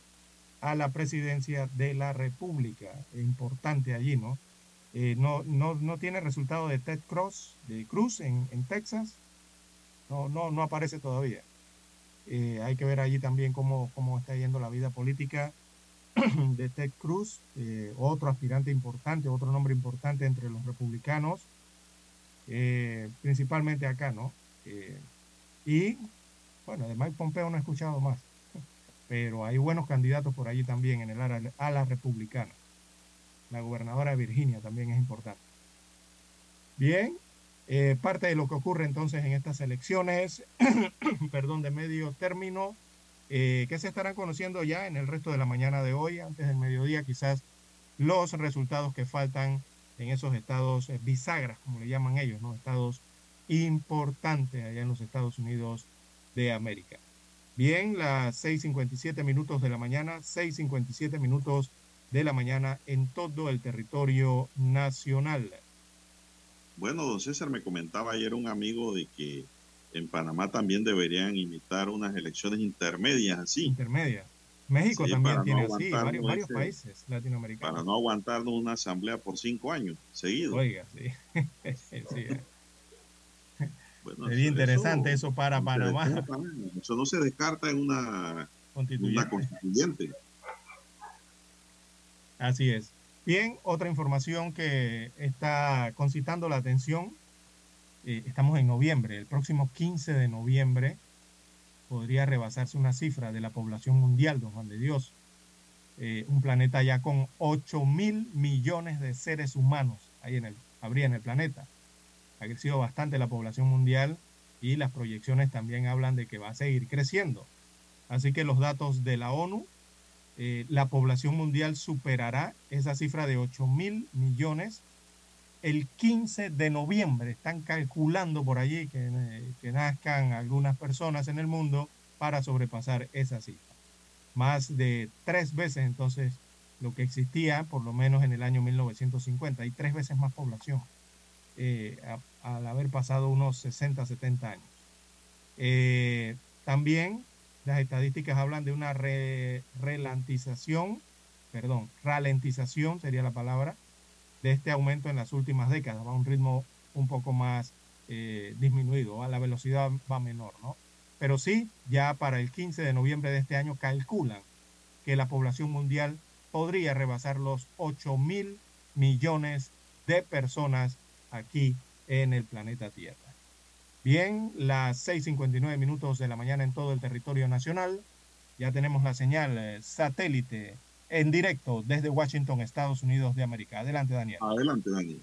a la presidencia de la República. Importante allí, ¿no? Eh, no, no, no, tiene resultado de Ted Cruz, de Cruz en, Texas. No, no, no aparece todavía. Eh, hay que ver allí también cómo, cómo está yendo la vida política de Ted Cruz, otro aspirante importante, otro nombre importante entre los republicanos, principalmente acá, ¿no? Eh, y, bueno, de Mike Pompeo no he escuchado más, pero hay buenos candidatos por allí también en el ala, republicana. La gobernadora de Virginia también es importante. Bien, parte de lo que ocurre entonces en estas elecciones, perdón, de medio término, eh, que se estarán conociendo ya en el resto de la mañana de hoy, antes del mediodía, quizás los resultados que faltan en esos estados eh, bisagras, como le llaman ellos, ¿no? Estados importantes allá en los Estados Unidos de América. Bien, las 6.57 minutos de la mañana, 6.57 minutos de la mañana en todo el territorio nacional. Bueno, don César me comentaba ayer un amigo de que en Panamá también deberían imitar unas elecciones intermedias así. Intermedias. México también tiene así, varios, países latinoamericanos. Para no aguantarnos una asamblea por cinco años seguidos. Oiga, sí. Sería interesante eso, para Panamá. Eso no se descarta en una constituyente. una constituyente. Así es. Bien, otra información que está concitando la atención eh, estamos en noviembre, el próximo 15 de noviembre podría rebasarse una cifra de la población mundial, don Juan de Dios. Eh, un planeta ya con 8 mil millones de seres humanos ahí en el, habría en el planeta. Ha crecido bastante la población mundial y las proyecciones también hablan de que va a seguir creciendo. Así que los datos de la ONU, eh, la población mundial superará esa cifra de 8 mil millones el 15 de noviembre. Están calculando por allí que, nazcan algunas personas en el mundo para sobrepasar esa cifra. Más de tres veces entonces lo que existía, por lo menos en el año 1950, y tres veces más población, eh, al haber pasado unos 60, 70 años. Eh, también las estadísticas hablan de una relantización, perdón, ralentización sería la palabra, de este aumento en las últimas décadas, va a un ritmo un poco más eh, disminuido, a la velocidad va menor, ¿no? Pero sí, ya para el 15 de noviembre de este año calculan que la población mundial podría rebasar los 8 mil millones de personas aquí en el planeta Tierra. Bien, las 6.59 minutos de la mañana en todo el territorio nacional. Ya tenemos la señal eh, satélite en directo desde Washington, Estados Unidos de América. Adelante, Daniel. Adelante, Daniel.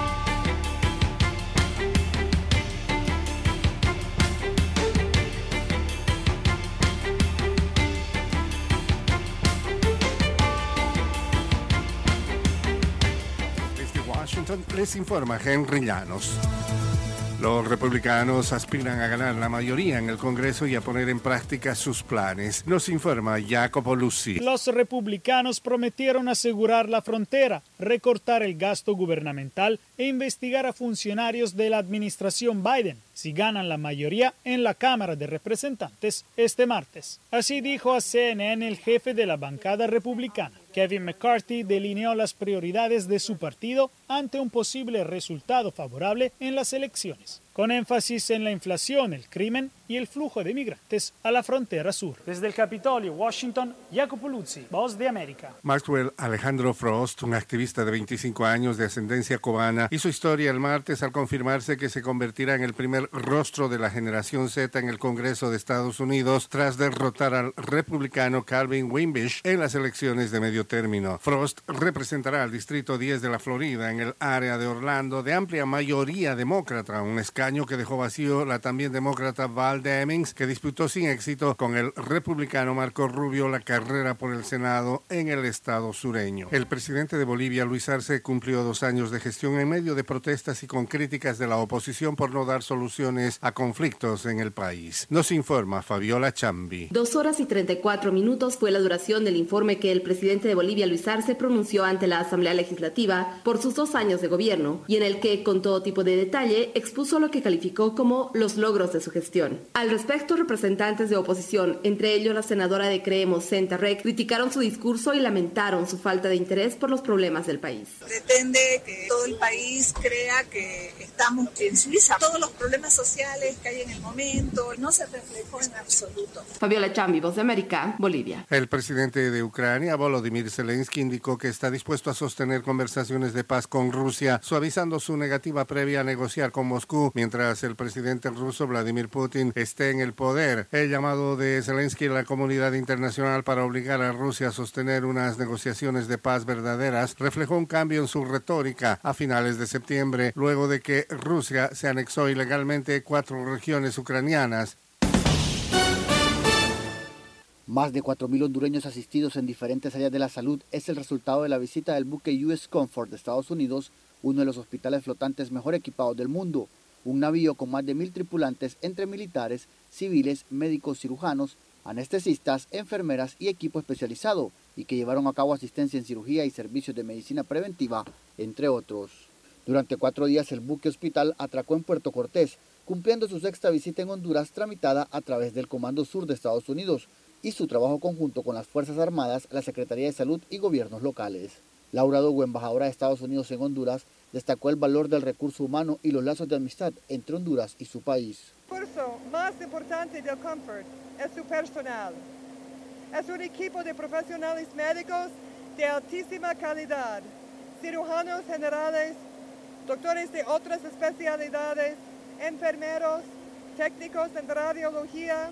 Les informa Henry Llanos. Los republicanos aspiran a ganar la mayoría en el Congreso y a poner en práctica sus planes. Nos informa Jacopo Lucy. Los republicanos prometieron asegurar la frontera, recortar el gasto gubernamental e investigar a funcionarios de la administración Biden si ganan la mayoría en la Cámara de Representantes este martes. Así dijo a CNN el jefe de la bancada republicana. Kevin McCarthy delineó las prioridades de su partido ante un posible resultado favorable en las elecciones con énfasis en la inflación, el crimen y el flujo de migrantes a la frontera sur. Desde el Capitolio, Washington, Jacopo Luzzi, Voz de América. Maxwell Alejandro Frost, un activista de 25 años de ascendencia cubana, hizo historia el martes al confirmarse que se convertirá en el primer rostro de la generación Z en el Congreso de Estados Unidos tras derrotar al republicano Calvin Wimbish en las elecciones de medio término. Frost representará al Distrito 10 de la Florida en el área de Orlando de amplia mayoría demócrata, un escándalo año que dejó vacío la también demócrata Val Demings, que disputó sin éxito con el republicano Marco Rubio la carrera por el Senado en el estado sureño. El presidente de Bolivia, Luis Arce, cumplió dos años de gestión en medio de protestas y con críticas de la oposición por no dar soluciones a conflictos en el país. Nos informa Fabiola Chambi. Dos horas y 34 minutos fue la duración del informe que el presidente de Bolivia, Luis Arce, pronunció ante la Asamblea Legislativa por sus dos años de gobierno y en el que, con todo tipo de detalle, expuso lo que calificó como los logros de su gestión. Al respecto, representantes de oposición, entre ellos la senadora de Creemos, Senta Rec, criticaron su discurso y lamentaron su falta de interés por los problemas del país. Pretende que todo el país crea que estamos en Suiza. Todos los problemas sociales que hay en el momento no se reflejó en absoluto. Fabiola Chambi, Voz de América, Bolivia. El presidente de Ucrania, Volodymyr Zelensky, indicó que está dispuesto a sostener conversaciones de paz con Rusia, suavizando su negativa previa a negociar con Moscú mientras el presidente ruso Vladimir Putin esté en el poder. El llamado de Zelensky a la comunidad internacional para obligar a Rusia a sostener unas negociaciones de paz verdaderas reflejó un cambio en su retórica a finales de septiembre, luego de que Rusia se anexó ilegalmente cuatro regiones ucranianas. Más de 4.000 hondureños asistidos en diferentes áreas de la salud es el resultado de la visita del buque US Comfort de Estados Unidos, uno de los hospitales flotantes mejor equipados del mundo un navío con más de mil tripulantes entre militares, civiles, médicos, cirujanos, anestesistas, enfermeras y equipo especializado, y que llevaron a cabo asistencia en cirugía y servicios de medicina preventiva, entre otros. Durante cuatro días el buque hospital atracó en Puerto Cortés, cumpliendo su sexta visita en Honduras tramitada a través del Comando Sur de Estados Unidos y su trabajo conjunto con las Fuerzas Armadas, la Secretaría de Salud y gobiernos locales. Laura Dogo, embajadora de Estados Unidos en Honduras, destacó el valor del recurso humano y los lazos de amistad entre Honduras y su país. El recurso más importante del Comfort es su personal. Es un equipo de profesionales médicos de altísima calidad, cirujanos generales, doctores de otras especialidades, enfermeros, técnicos en radiología,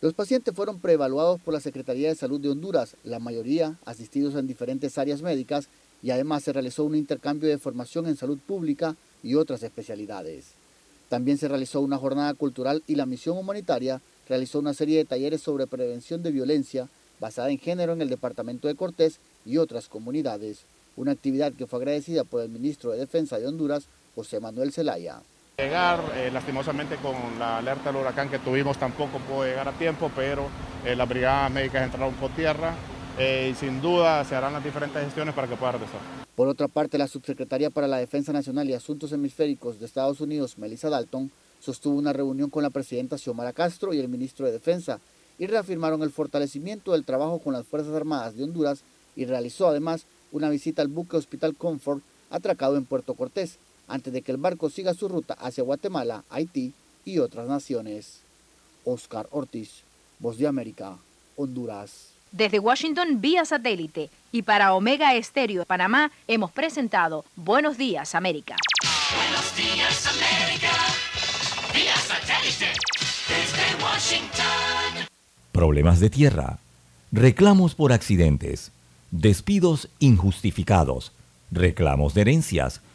Los pacientes fueron preevaluados por la Secretaría de Salud de Honduras, la mayoría asistidos en diferentes áreas médicas y además se realizó un intercambio de formación en salud pública y otras especialidades. También se realizó una jornada cultural y la misión humanitaria realizó una serie de talleres sobre prevención de violencia basada en género en el departamento de Cortés y otras comunidades, una actividad que fue agradecida por el ministro de Defensa de Honduras, José Manuel Zelaya. Llegar, eh, lastimosamente con la alerta del huracán que tuvimos tampoco pudo llegar a tiempo, pero eh, las brigadas médicas entraron por tierra eh, y sin duda se harán las diferentes gestiones para que pueda regresar. Por otra parte, la subsecretaria para la Defensa Nacional y Asuntos Hemisféricos de Estados Unidos, Melissa Dalton, sostuvo una reunión con la presidenta Xiomara Castro y el ministro de Defensa y reafirmaron el fortalecimiento del trabajo con las Fuerzas Armadas de Honduras y realizó además una visita al buque Hospital Comfort atracado en Puerto Cortés, antes de que el barco siga su ruta hacia Guatemala, Haití y otras naciones. Oscar Ortiz, Voz de América, Honduras. Desde Washington vía satélite y para Omega Estéreo de Panamá hemos presentado Buenos Días América. Buenos días, América. Vía satélite. Desde Washington. Problemas de tierra, reclamos por accidentes, despidos injustificados, reclamos de herencias,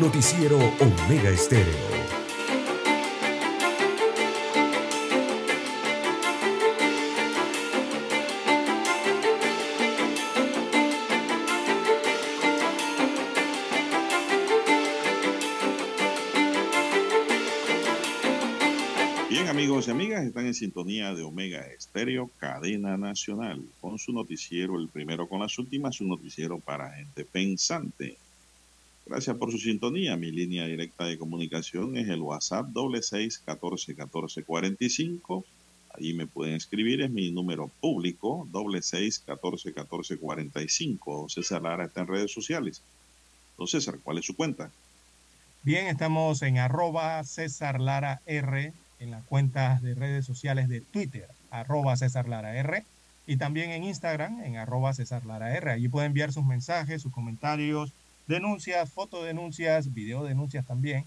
Noticiero Omega Estéreo. Bien, amigos y amigas, están en sintonía de Omega Estéreo, cadena nacional, con su noticiero, el primero con las últimas, un noticiero para gente pensante. Gracias por su sintonía. Mi línea directa de comunicación es el WhatsApp doble seis catorce catorce cuarenta y cinco. Ahí me pueden escribir, es mi número público, doble seis catorce catorce cuarenta y cinco. César Lara está en redes sociales. Don César, ¿cuál es su cuenta? Bien, estamos en arroba César Lara R en las cuentas de redes sociales de Twitter, arroba César Lara R, y también en Instagram, en arroba César Lara R. Allí puede enviar sus mensajes, sus comentarios, denuncias, fotodenuncias, videodenuncias también,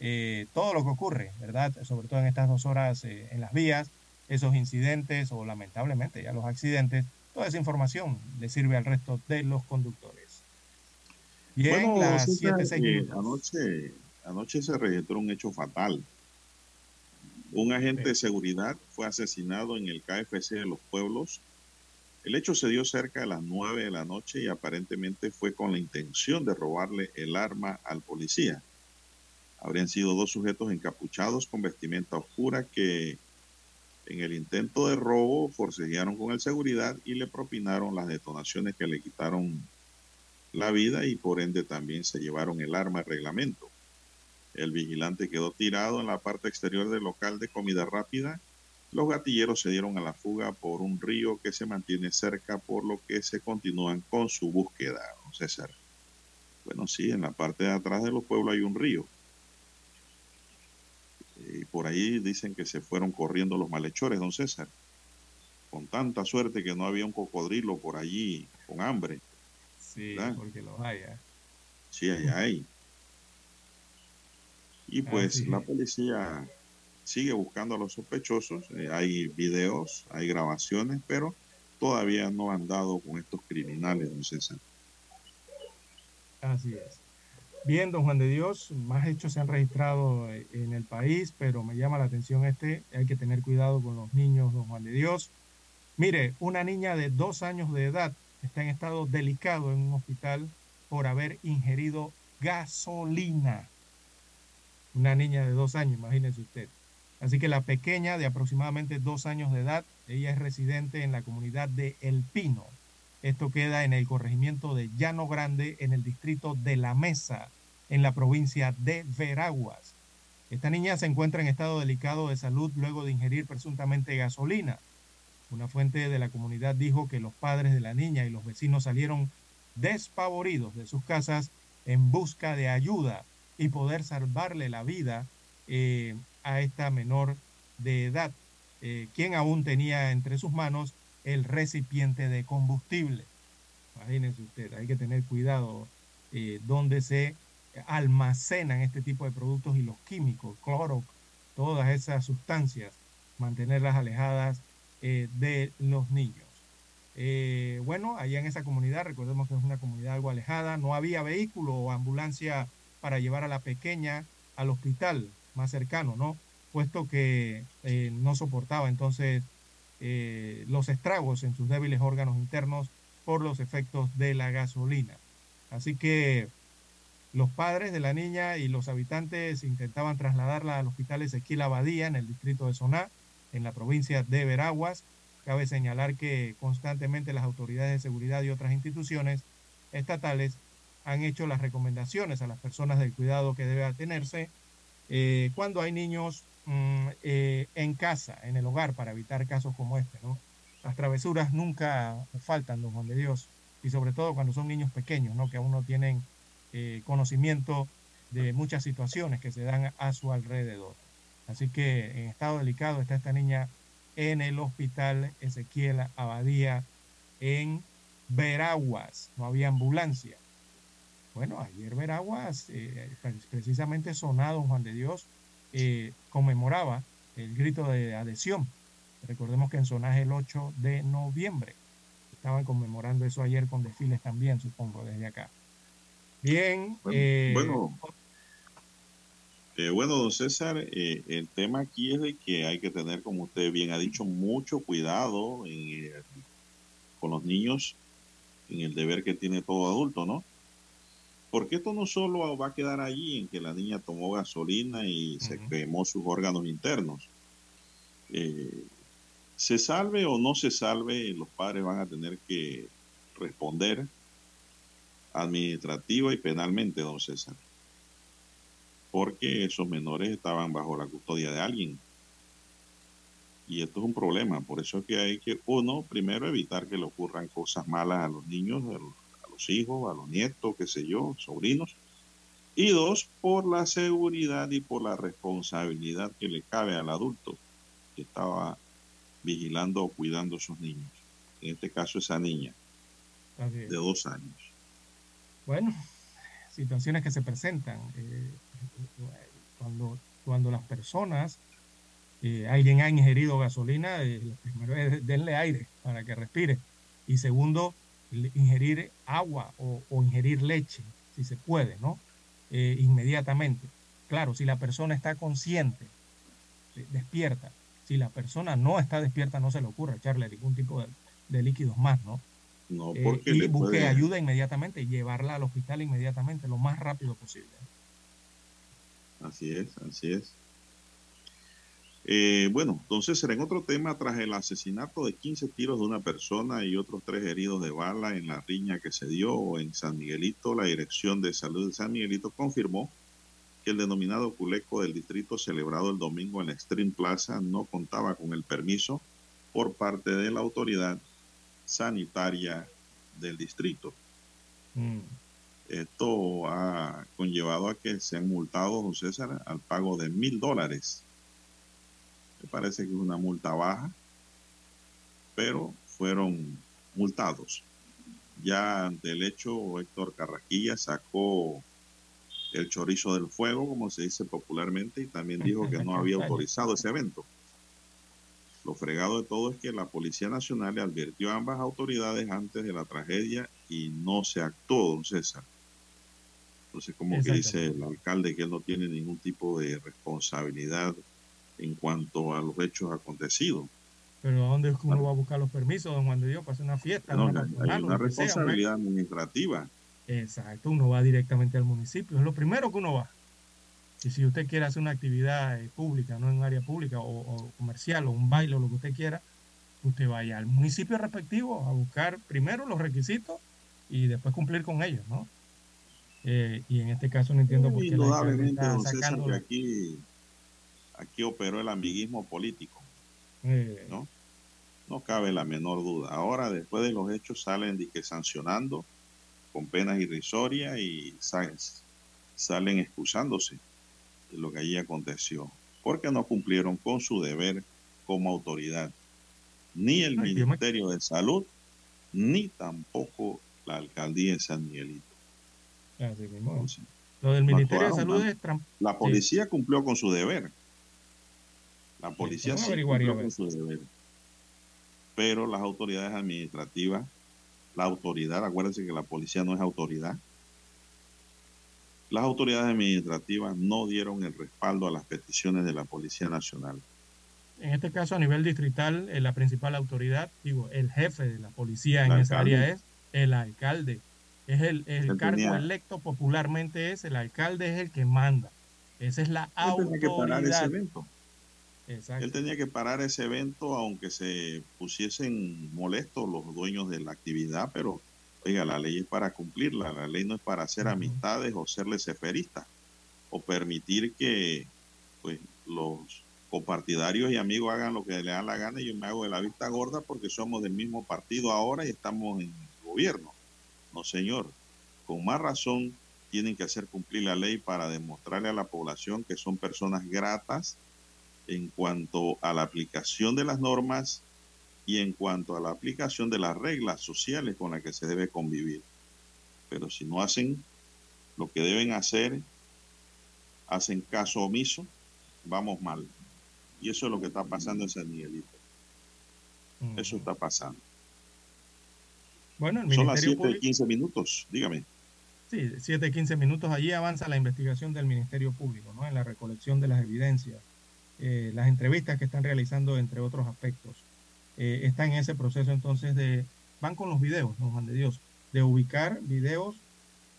eh, todo lo que ocurre, ¿verdad? Sobre todo en estas dos horas eh, en las vías, esos incidentes o lamentablemente ya los accidentes, toda esa información le sirve al resto de los conductores. Bien, Bueno, las César, 7, 6 eh, minutos. anoche, anoche se registró un hecho fatal. Un agente de seguridad fue asesinado en el KFC de los pueblos. El hecho se dio cerca de las 9 de la noche y aparentemente fue con la intención de robarle el arma al policía. Habrían sido dos sujetos encapuchados con vestimenta oscura que en el intento de robo forcejearon con el seguridad y le propinaron las detonaciones que le quitaron la vida y por ende también se llevaron el arma de reglamento. El vigilante quedó tirado en la parte exterior del local de comida rápida. Los gatilleros se dieron a la fuga por un río que se mantiene cerca, por lo que se continúan con su búsqueda, don César. Bueno, sí, en la parte de atrás de los pueblos hay un río. Y por ahí dicen que se fueron corriendo los malhechores, don César. Con tanta suerte que no había un cocodrilo por allí con hambre. Sí, ¿verdad? porque los hay. ¿eh? Sí, allá hay. Y pues Así la policía sigue buscando a los sospechosos. Eh, hay videos, hay grabaciones, pero todavía no han dado con estos criminales, don César. Así es. Bien, don Juan de Dios, más hechos se han registrado eh, en el país, pero me llama la atención este, hay que tener cuidado con los niños, don Juan de Dios. Mire, una niña de dos años de edad está en estado delicado en un hospital por haber ingerido gasolina. Una niña de dos años, imagínese usted. Así que la pequeña de aproximadamente dos años de edad, ella es residente en la comunidad de El Pino. Esto queda en el corregimiento de Llano Grande, en el distrito de La Mesa, en la provincia de Veraguas. Esta niña se encuentra en estado delicado de salud luego de ingerir presuntamente gasolina. Una fuente de la comunidad dijo que los padres de la niña y los vecinos salieron despavoridos de sus casas en busca de ayuda y poder salvarle la vida eh, a esta menor de edad, eh, quien aún tenía entre sus manos el recipiente de combustible. Imagínense usted, hay que tener cuidado eh, donde se almacenan este tipo de productos y los químicos, cloro, todas esas sustancias, mantenerlas alejadas eh, de los niños. Bueno, allá en esa comunidad, recordemos que es una comunidad algo alejada, no había vehículo o ambulancia para llevar a la pequeña al hospital más cercano, ¿no? Puesto que eh, no soportaba entonces los estragos en sus débiles órganos internos por los efectos de la gasolina. Así que los padres de la niña y los habitantes intentaban trasladarla al hospital Ezequiel Abadía en el distrito de Soná, en la provincia de Veraguas. Cabe señalar que constantemente las autoridades de seguridad y otras instituciones estatales han hecho las recomendaciones a las personas del cuidado que debe tenerse eh, cuando hay niños mm, eh, en casa, en el hogar, para evitar casos como este. ¿no? Las travesuras nunca faltan, don Juan de Dios, y sobre todo cuando son niños pequeños, ¿no? que aún no tienen eh, conocimiento de muchas situaciones que se dan a su alrededor. Así que en estado delicado está esta niña en el hospital Ezequiel Abadía en Veraguas. No había ambulancia. Bueno, ayer Veraguas, eh, precisamente sonado Juan de Dios, eh, conmemoraba el grito de adhesión. Recordemos que en Zona el 8 de noviembre. Estaban conmemorando eso ayer con desfiles también, supongo, desde acá. Bien. Bueno, eh, bueno, eh, bueno, don César, eh, el tema aquí es de que hay que tener, como usted bien ha dicho, mucho cuidado en, con los niños en el deber que tiene todo adulto, ¿no? Porque esto no solo va a quedar allí en que la niña tomó gasolina y se quemó sus órganos internos. Eh, se salve o no se salve, los padres van a tener que responder administrativa y penalmente, don César. Porque esos menores estaban bajo la custodia de alguien. Y esto es un problema. Por eso es que hay que, uno, primero evitar que le ocurran cosas malas a los niños, a los, hijos, a los nietos, qué sé yo, sobrinos. Y dos, por la seguridad y por la responsabilidad que le cabe al adulto que estaba vigilando o cuidando a esos niños. En este caso, esa niña es. de dos años. Bueno, situaciones que se presentan. eh, cuando, cuando las personas, eh, alguien ha ingerido gasolina, eh, primero es denle aire para que respire. Y segundo, ingerir agua o, o ingerir leche, si se puede, ¿no? Eh, inmediatamente. Claro, si la persona está consciente, despierta. Si la persona no está despierta, no se le ocurre echarle ningún tipo de, de líquidos más, ¿no? No, Eh, porque y le busque puede- ayuda inmediatamente y llevarla al hospital inmediatamente, lo más rápido posible. Así es, así es. Eh, bueno, entonces será en otro tema, tras el asesinato de 15 tiros de una persona y otros tres heridos de bala en la riña que se dio en San Miguelito, la Dirección de Salud de San Miguelito confirmó que el denominado culeco del distrito celebrado el domingo en la Stream Plaza no contaba con el permiso por parte de la autoridad sanitaria del distrito. Mm. Esto ha conllevado a que sean multados, don César, al pago de mil dólares. Me parece que es una multa baja, pero fueron multados. Ya ante el hecho, Héctor Carraquilla sacó el chorizo del fuego, como se dice popularmente, y también dijo que no había autorizado ese evento. Lo fregado de todo es que la Policía Nacional le advirtió a ambas autoridades antes de la tragedia y no se actuó, don César. Entonces, como que dice el alcalde que él no tiene ningún tipo de responsabilidad en cuanto a los hechos acontecidos. Pero ¿a dónde es que uno va a buscar los permisos, don Juan de Dios, para hacer una fiesta? No, una hay una sea, responsabilidad administrativa. Exacto, uno va directamente al municipio, es lo primero que uno va. Y si usted quiere hacer una actividad eh, pública, no en un área pública o, o comercial o un baile o lo que usted quiera, usted vaya al municipio respectivo a buscar primero los requisitos y después cumplir con ellos, ¿no? Eh, y en este caso no entiendo por qué Indudablemente, don César, que aquí, aquí operó el amiguismo político, eh, ¿no? No cabe la menor duda. Ahora, después de los hechos, salen sancionando con penas irrisorias y sa- salen excusándose de lo que allí aconteció, porque no cumplieron con su deber como autoridad. Ni el Ay, yo me- Ministerio de Salud, ni tampoco la alcaldía de San Miguelito. así mismo. Entonces, Lo del Ministerio de Salud ¿no? es La policía cumplió con su deber. La policía sí cumplió su deber. Pero las autoridades administrativas, la autoridad, acuérdense que la policía no es autoridad. Las autoridades administrativas no dieron el respaldo a las peticiones de la Policía Nacional. En este caso, a nivel distrital, eh, la principal autoridad, digo, el jefe de la policía en esa área es el alcalde. Es el, el cargo tenía- electo popularmente es el alcalde es el que manda. Esa es la tenía que parar ese autoridad. evento. Exacto. Él tenía que parar ese evento aunque se pusiesen molestos los dueños de la actividad, pero oiga, la ley es para cumplirla, la ley no es para hacer amistades o serle ceferistas o permitir que pues los copartidarios y amigos hagan lo que le da la gana y yo me hago de la vista gorda porque somos del mismo partido ahora y estamos en el gobierno. No, señor, con más razón tienen que hacer cumplir la ley para demostrarle a la población que son personas gratas en cuanto a la aplicación de las normas y en cuanto a la aplicación de las reglas sociales con las que se debe convivir. Pero si no hacen lo que deben hacer, hacen caso omiso, vamos mal. Y eso es lo que está pasando en San Miguelito. Eso está pasando. Bueno, el Son las Ministerio 7 Público, y 15 minutos, dígame. sí, 7, 15 minutos, allí avanza la investigación del Ministerio Público, ¿no? En la recolección de las evidencias, eh, las entrevistas que están realizando, entre otros aspectos. Eh, está en ese proceso entonces de, van con los videos, no Juan de Dios, de ubicar videos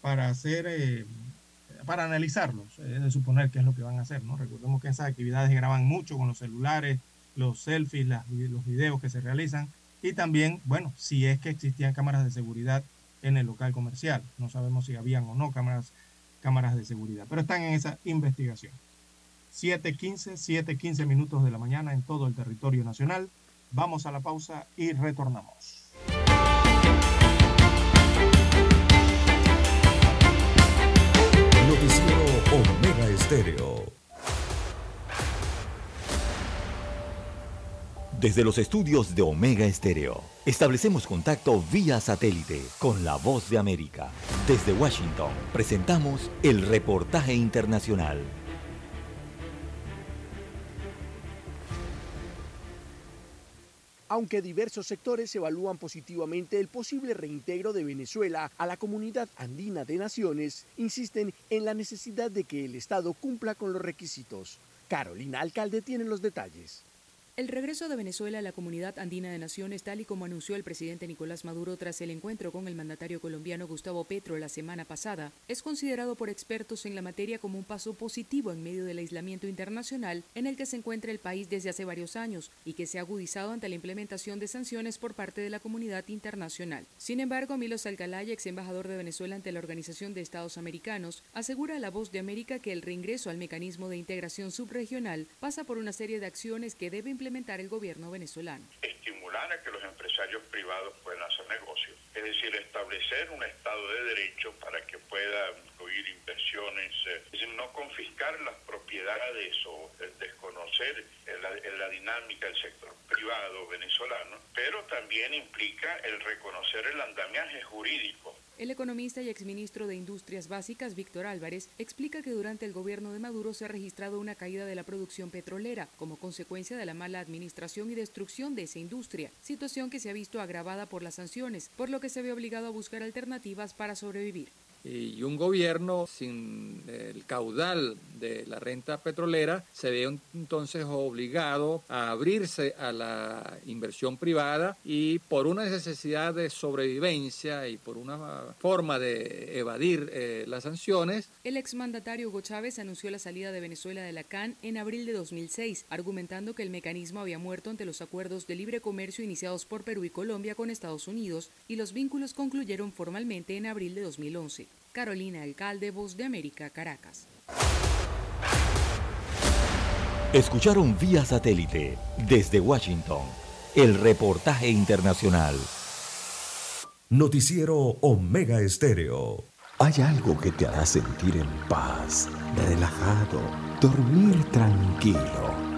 para hacer, eh, para analizarlos, eh, de suponer qué es lo que van a hacer, ¿no? Recordemos que esas actividades graban mucho con los celulares, los selfies, las los videos que se realizan y también, bueno, si es que existían cámaras de seguridad en el local comercial, no sabemos si habían o no cámaras, cámaras de seguridad, pero están en esa investigación. 7.15, 7.15 minutos de la mañana en todo el territorio nacional. Vamos a la pausa y retornamos. Noticiero Omega Estéreo. Desde los estudios de Omega Estéreo, establecemos contacto vía satélite con la voz de América. Desde Washington, presentamos el reportaje internacional. Aunque diversos sectores evalúan positivamente el posible reintegro de Venezuela a la comunidad andina de naciones, insisten en la necesidad de que el Estado cumpla con los requisitos. Carolina Alcalde tiene los detalles. El regreso de Venezuela a la comunidad andina de naciones, tal y como anunció el presidente Nicolás Maduro tras el encuentro con el mandatario colombiano Gustavo Petro la semana pasada, es considerado por expertos en la materia como un paso positivo en medio del aislamiento internacional en el que se encuentra el país desde hace varios años y que se ha agudizado ante la implementación de sanciones por parte de la comunidad internacional. Sin embargo, Milos Alcalay, ex embajador de Venezuela ante la Organización de Estados Americanos, asegura a La Voz de América que el reingreso al mecanismo de integración subregional pasa por una serie de acciones que debe implementar el gobierno venezolano. estimular a que los empresarios privados puedan hacer negocios. Es decir, establecer un Estado de Derecho para que pueda inversiones, eh, no confiscar las propiedades o eh, desconocer la, la dinámica del sector privado venezolano, pero también implica el reconocer el andamiaje jurídico El economista y exministro de Industrias Básicas, Víctor Álvarez, explica que durante el gobierno de Maduro se ha registrado una caída de la producción petrolera como consecuencia de la mala administración y destrucción de esa industria, situación que se ha visto agravada por las sanciones, por lo que se ve obligado a buscar alternativas para sobrevivir. Y un gobierno sin el caudal de la renta petrolera se ve entonces obligado a abrirse a la inversión privada y por una necesidad de sobrevivencia y por una forma de evadir eh, las sanciones, El exmandatario Hugo Chávez anunció la salida de Venezuela de la CAN en abril de 2006, argumentando que el mecanismo había muerto ante los acuerdos de libre comercio iniciados por Perú y Colombia con Estados Unidos y los vínculos concluyeron formalmente en abril de 2011. Carolina Alcalde, Voz de América, Caracas. Escucharon vía satélite desde Washington el reportaje internacional. Noticiero Omega Estéreo. Hay algo que te hará sentir en paz, relajado, dormir tranquilo.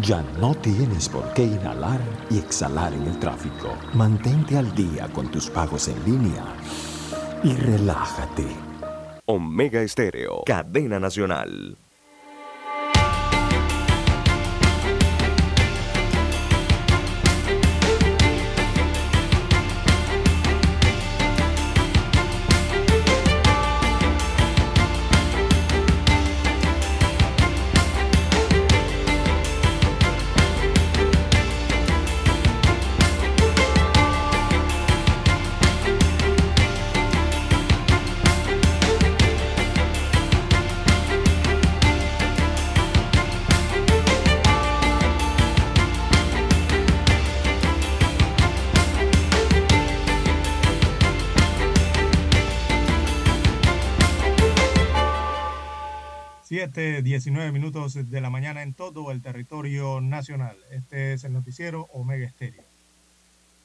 Ya no tienes por qué inhalar y exhalar en el tráfico. Mantente al día con tus pagos en línea y relájate. Omega Estéreo, cadena nacional. Siete, 19 minutos de la mañana en todo el territorio nacional. Este es el noticiero Omega Estéreo.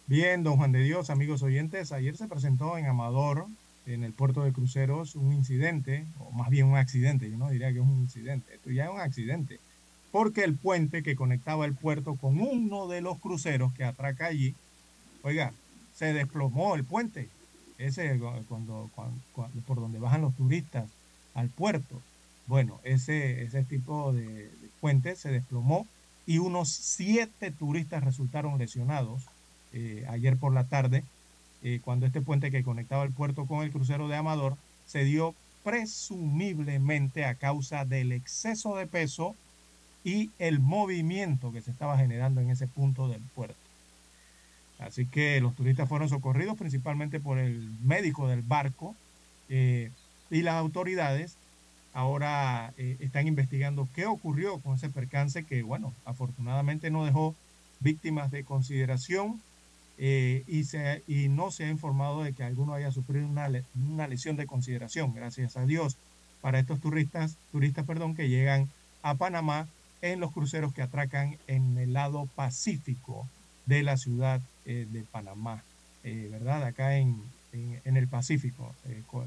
Bien, don Juan de Dios, amigos oyentes, ayer se presentó en Amador, en el puerto de cruceros, un incidente, o más bien un accidente, yo no diría que es un incidente, esto ya es un accidente, porque el puente que conectaba el puerto con uno de los cruceros que atraca allí, oiga, se desplomó el puente, ese cuando, cuando- cuando- por donde bajan los turistas al puerto. Bueno, ese, ese tipo de, puente se desplomó y unos siete turistas resultaron lesionados eh, ayer por la tarde, eh, cuando este puente que conectaba el puerto con el crucero de Amador se dio presumiblemente a causa del exceso de peso y el movimiento que se estaba generando en ese punto del puerto. Así que los turistas fueron socorridos principalmente por el médico del barco eh, y las autoridades ahora eh, están investigando qué ocurrió con ese percance que, bueno, afortunadamente no dejó víctimas de consideración eh, y, se, y no se ha informado de que alguno haya sufrido una, una lesión de consideración, gracias a Dios, para estos turistas, turistas perdón, que llegan a Panamá en los cruceros que atracan en el lado pacífico de la ciudad eh, de Panamá, ¿verdad? Acá en, en- el Pacífico co-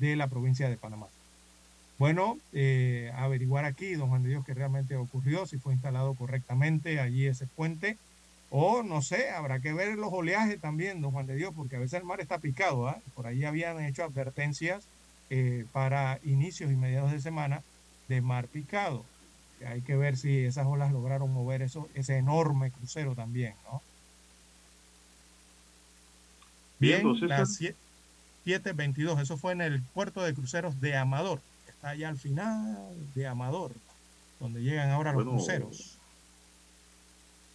de la provincia de Panamá. Bueno, eh, averiguar aquí, don Juan de Dios, qué realmente ocurrió, si fue instalado correctamente allí ese puente, o no sé, habrá que ver los oleajes también, don Juan de Dios, porque a veces el mar está picado, ¿ah? Por ahí habían hecho advertencias eh, para inicios y mediados de semana de mar picado. Hay que ver si esas olas lograron mover eso, ese enorme crucero también, ¿no? Bien, Bien, las sie- 7.22, eso fue en el puerto de cruceros de Amador, está allá al final de Amador, donde llegan ahora los Bueno, cruceros.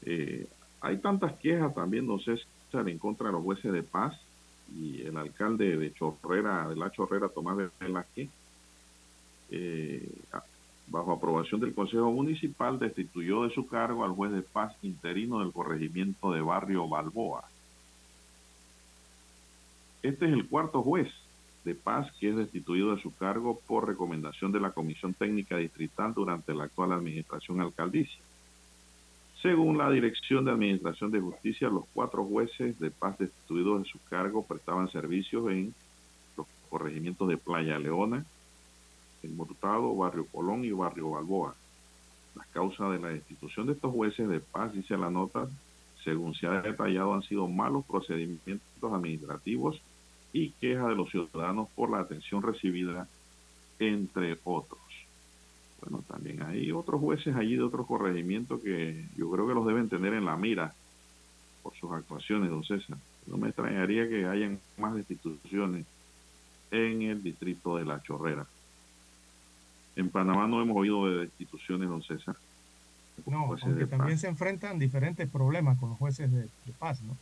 Eh, hay tantas quejas también, don César, en contra de los jueces de paz y el alcalde de Chorrera, de la Chorrera, Tomás de Velázquez, eh, bajo aprobación del Consejo Municipal, destituyó de su cargo al juez de paz interino del corregimiento de Barrio Balboa. Este es el cuarto juez de paz que es destituido de su cargo por recomendación de la Comisión Técnica Distrital durante la actual administración alcaldicia. Según la Dirección de Administración de Justicia, los cuatro jueces de paz destituidos de su cargo prestaban servicios en los corregimientos de Playa Leona, El Mortado, Barrio Colón y Barrio Balboa. Las causas de la destitución de estos jueces de paz, dice la nota, según se ha detallado, han sido malos procedimientos administrativos y quejas de los ciudadanos por la atención recibida, entre otros. Bueno, también hay otros jueces allí de otros corregimientos que yo creo que los deben tener en la mira por sus actuaciones, don César. No me extrañaría que hayan más destituciones en el distrito de La Chorrera. En Panamá no hemos oído de destituciones, don César. No, de también paz. se enfrentan diferentes problemas con los jueces de, de paz, ¿no?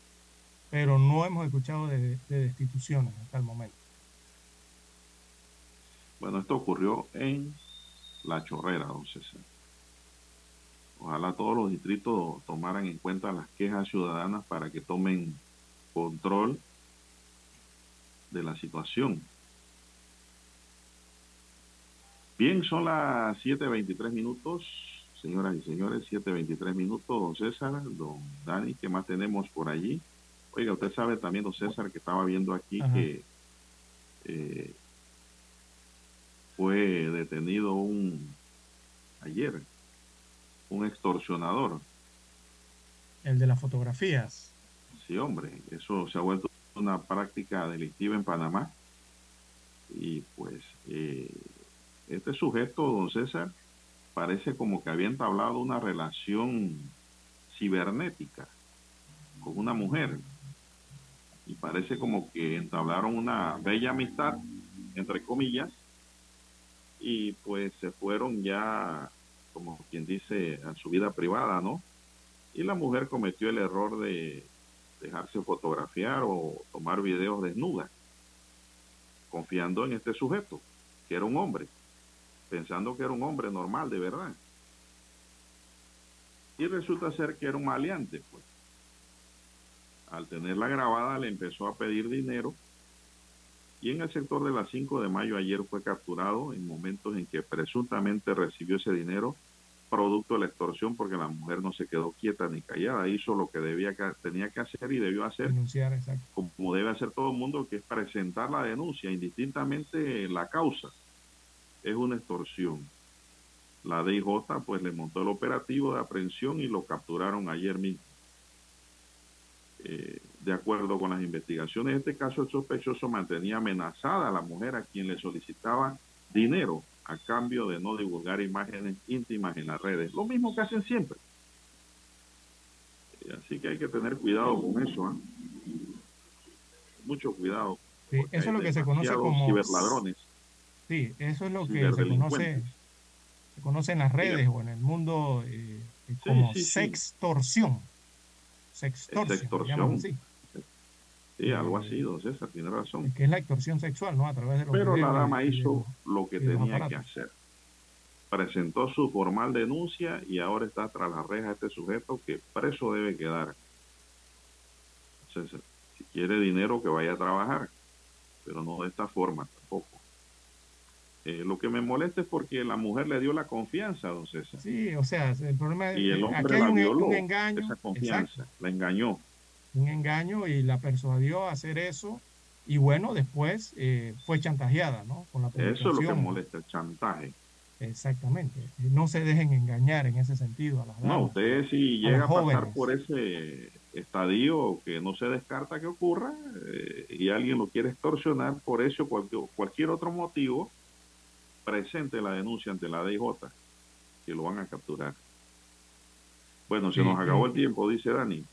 Pero no hemos escuchado de, de destituciones hasta el momento. Bueno, esto ocurrió en La Chorrera, don César. Ojalá todos los distritos tomaran en cuenta las quejas ciudadanas para que tomen control de la situación. Bien, son las 7.23 minutos, señoras y señores, 7.23 minutos, don César, don Dani, ¿qué más tenemos por allí? Oiga, usted sabe también, don César, que estaba viendo aquí Ajá. que eh, fue detenido un ayer un extorsionador. El de las fotografías. Sí, hombre, eso se ha vuelto una práctica delictiva en Panamá. Y pues eh, este sujeto, don César, parece como que había entablado una relación cibernética con una mujer. Y parece como que entablaron una bella amistad, entre comillas, y pues se fueron ya, como quien dice, a su vida privada, ¿no? Y la mujer cometió el error de dejarse fotografiar o tomar videos desnuda, confiando en este sujeto, que era un hombre, pensando que era un hombre normal, de verdad. Y resulta ser que era un maleante, pues. Al tenerla grabada le empezó a pedir dinero y en el sector de las 5 de mayo ayer fue capturado en momentos en que presuntamente recibió ese dinero producto de la extorsión porque la mujer no se quedó quieta ni callada, hizo lo que debía tenía que hacer y debió hacer Denunciar, exacto. como debe hacer todo el mundo, que es presentar la denuncia, indistintamente la causa. Es una extorsión. La DIJ pues le montó el operativo de aprehensión y lo capturaron ayer mismo. Eh, de acuerdo con las investigaciones, en este caso el sospechoso mantenía amenazada a la mujer a quien le solicitaba dinero a cambio de no divulgar imágenes íntimas en las redes. Lo mismo que hacen siempre. Eh, así que hay que tener cuidado con eso. ¿ah? Mucho cuidado. Sí, eso es lo que se conoce como ciberladrones. Sí, eso es lo que se conoce, se conoce en las redes o en el mundo eh, eh, como sí. sextorsión. Sextorsión, llaman así, Sí, algo así, don César, tiene razón. que es la extorsión sexual, ¿no? A través de los Pero la dama de hizo lo que tenía que hacer. Presentó su formal denuncia y ahora está tras las rejas este sujeto que preso debe quedar. César, si quiere dinero que vaya a trabajar, pero no de esta forma tampoco. Eh, lo que me molesta es porque la mujer le dio la confianza, don César. Sí, o sea, el problema es Y el que hombre aquí hay la un, violó, un engaño, esa confianza, exacto, la engañó. un engaño y la persuadió a hacer eso y bueno, después eh, fue chantajeada, ¿no? Con la Eso es lo que molesta, el chantaje. Exactamente. No se dejen engañar en ese sentido a las No, damas. usted si a llega a pasar por ese estadio que no se descarta que ocurra eh, y alguien lo quiere extorsionar por eso o cualquier, cualquier otro motivo, presente la denuncia ante la DIJ, que lo van a capturar. Bueno, se Sí, nos acabó sí. el tiempo, dice Dani.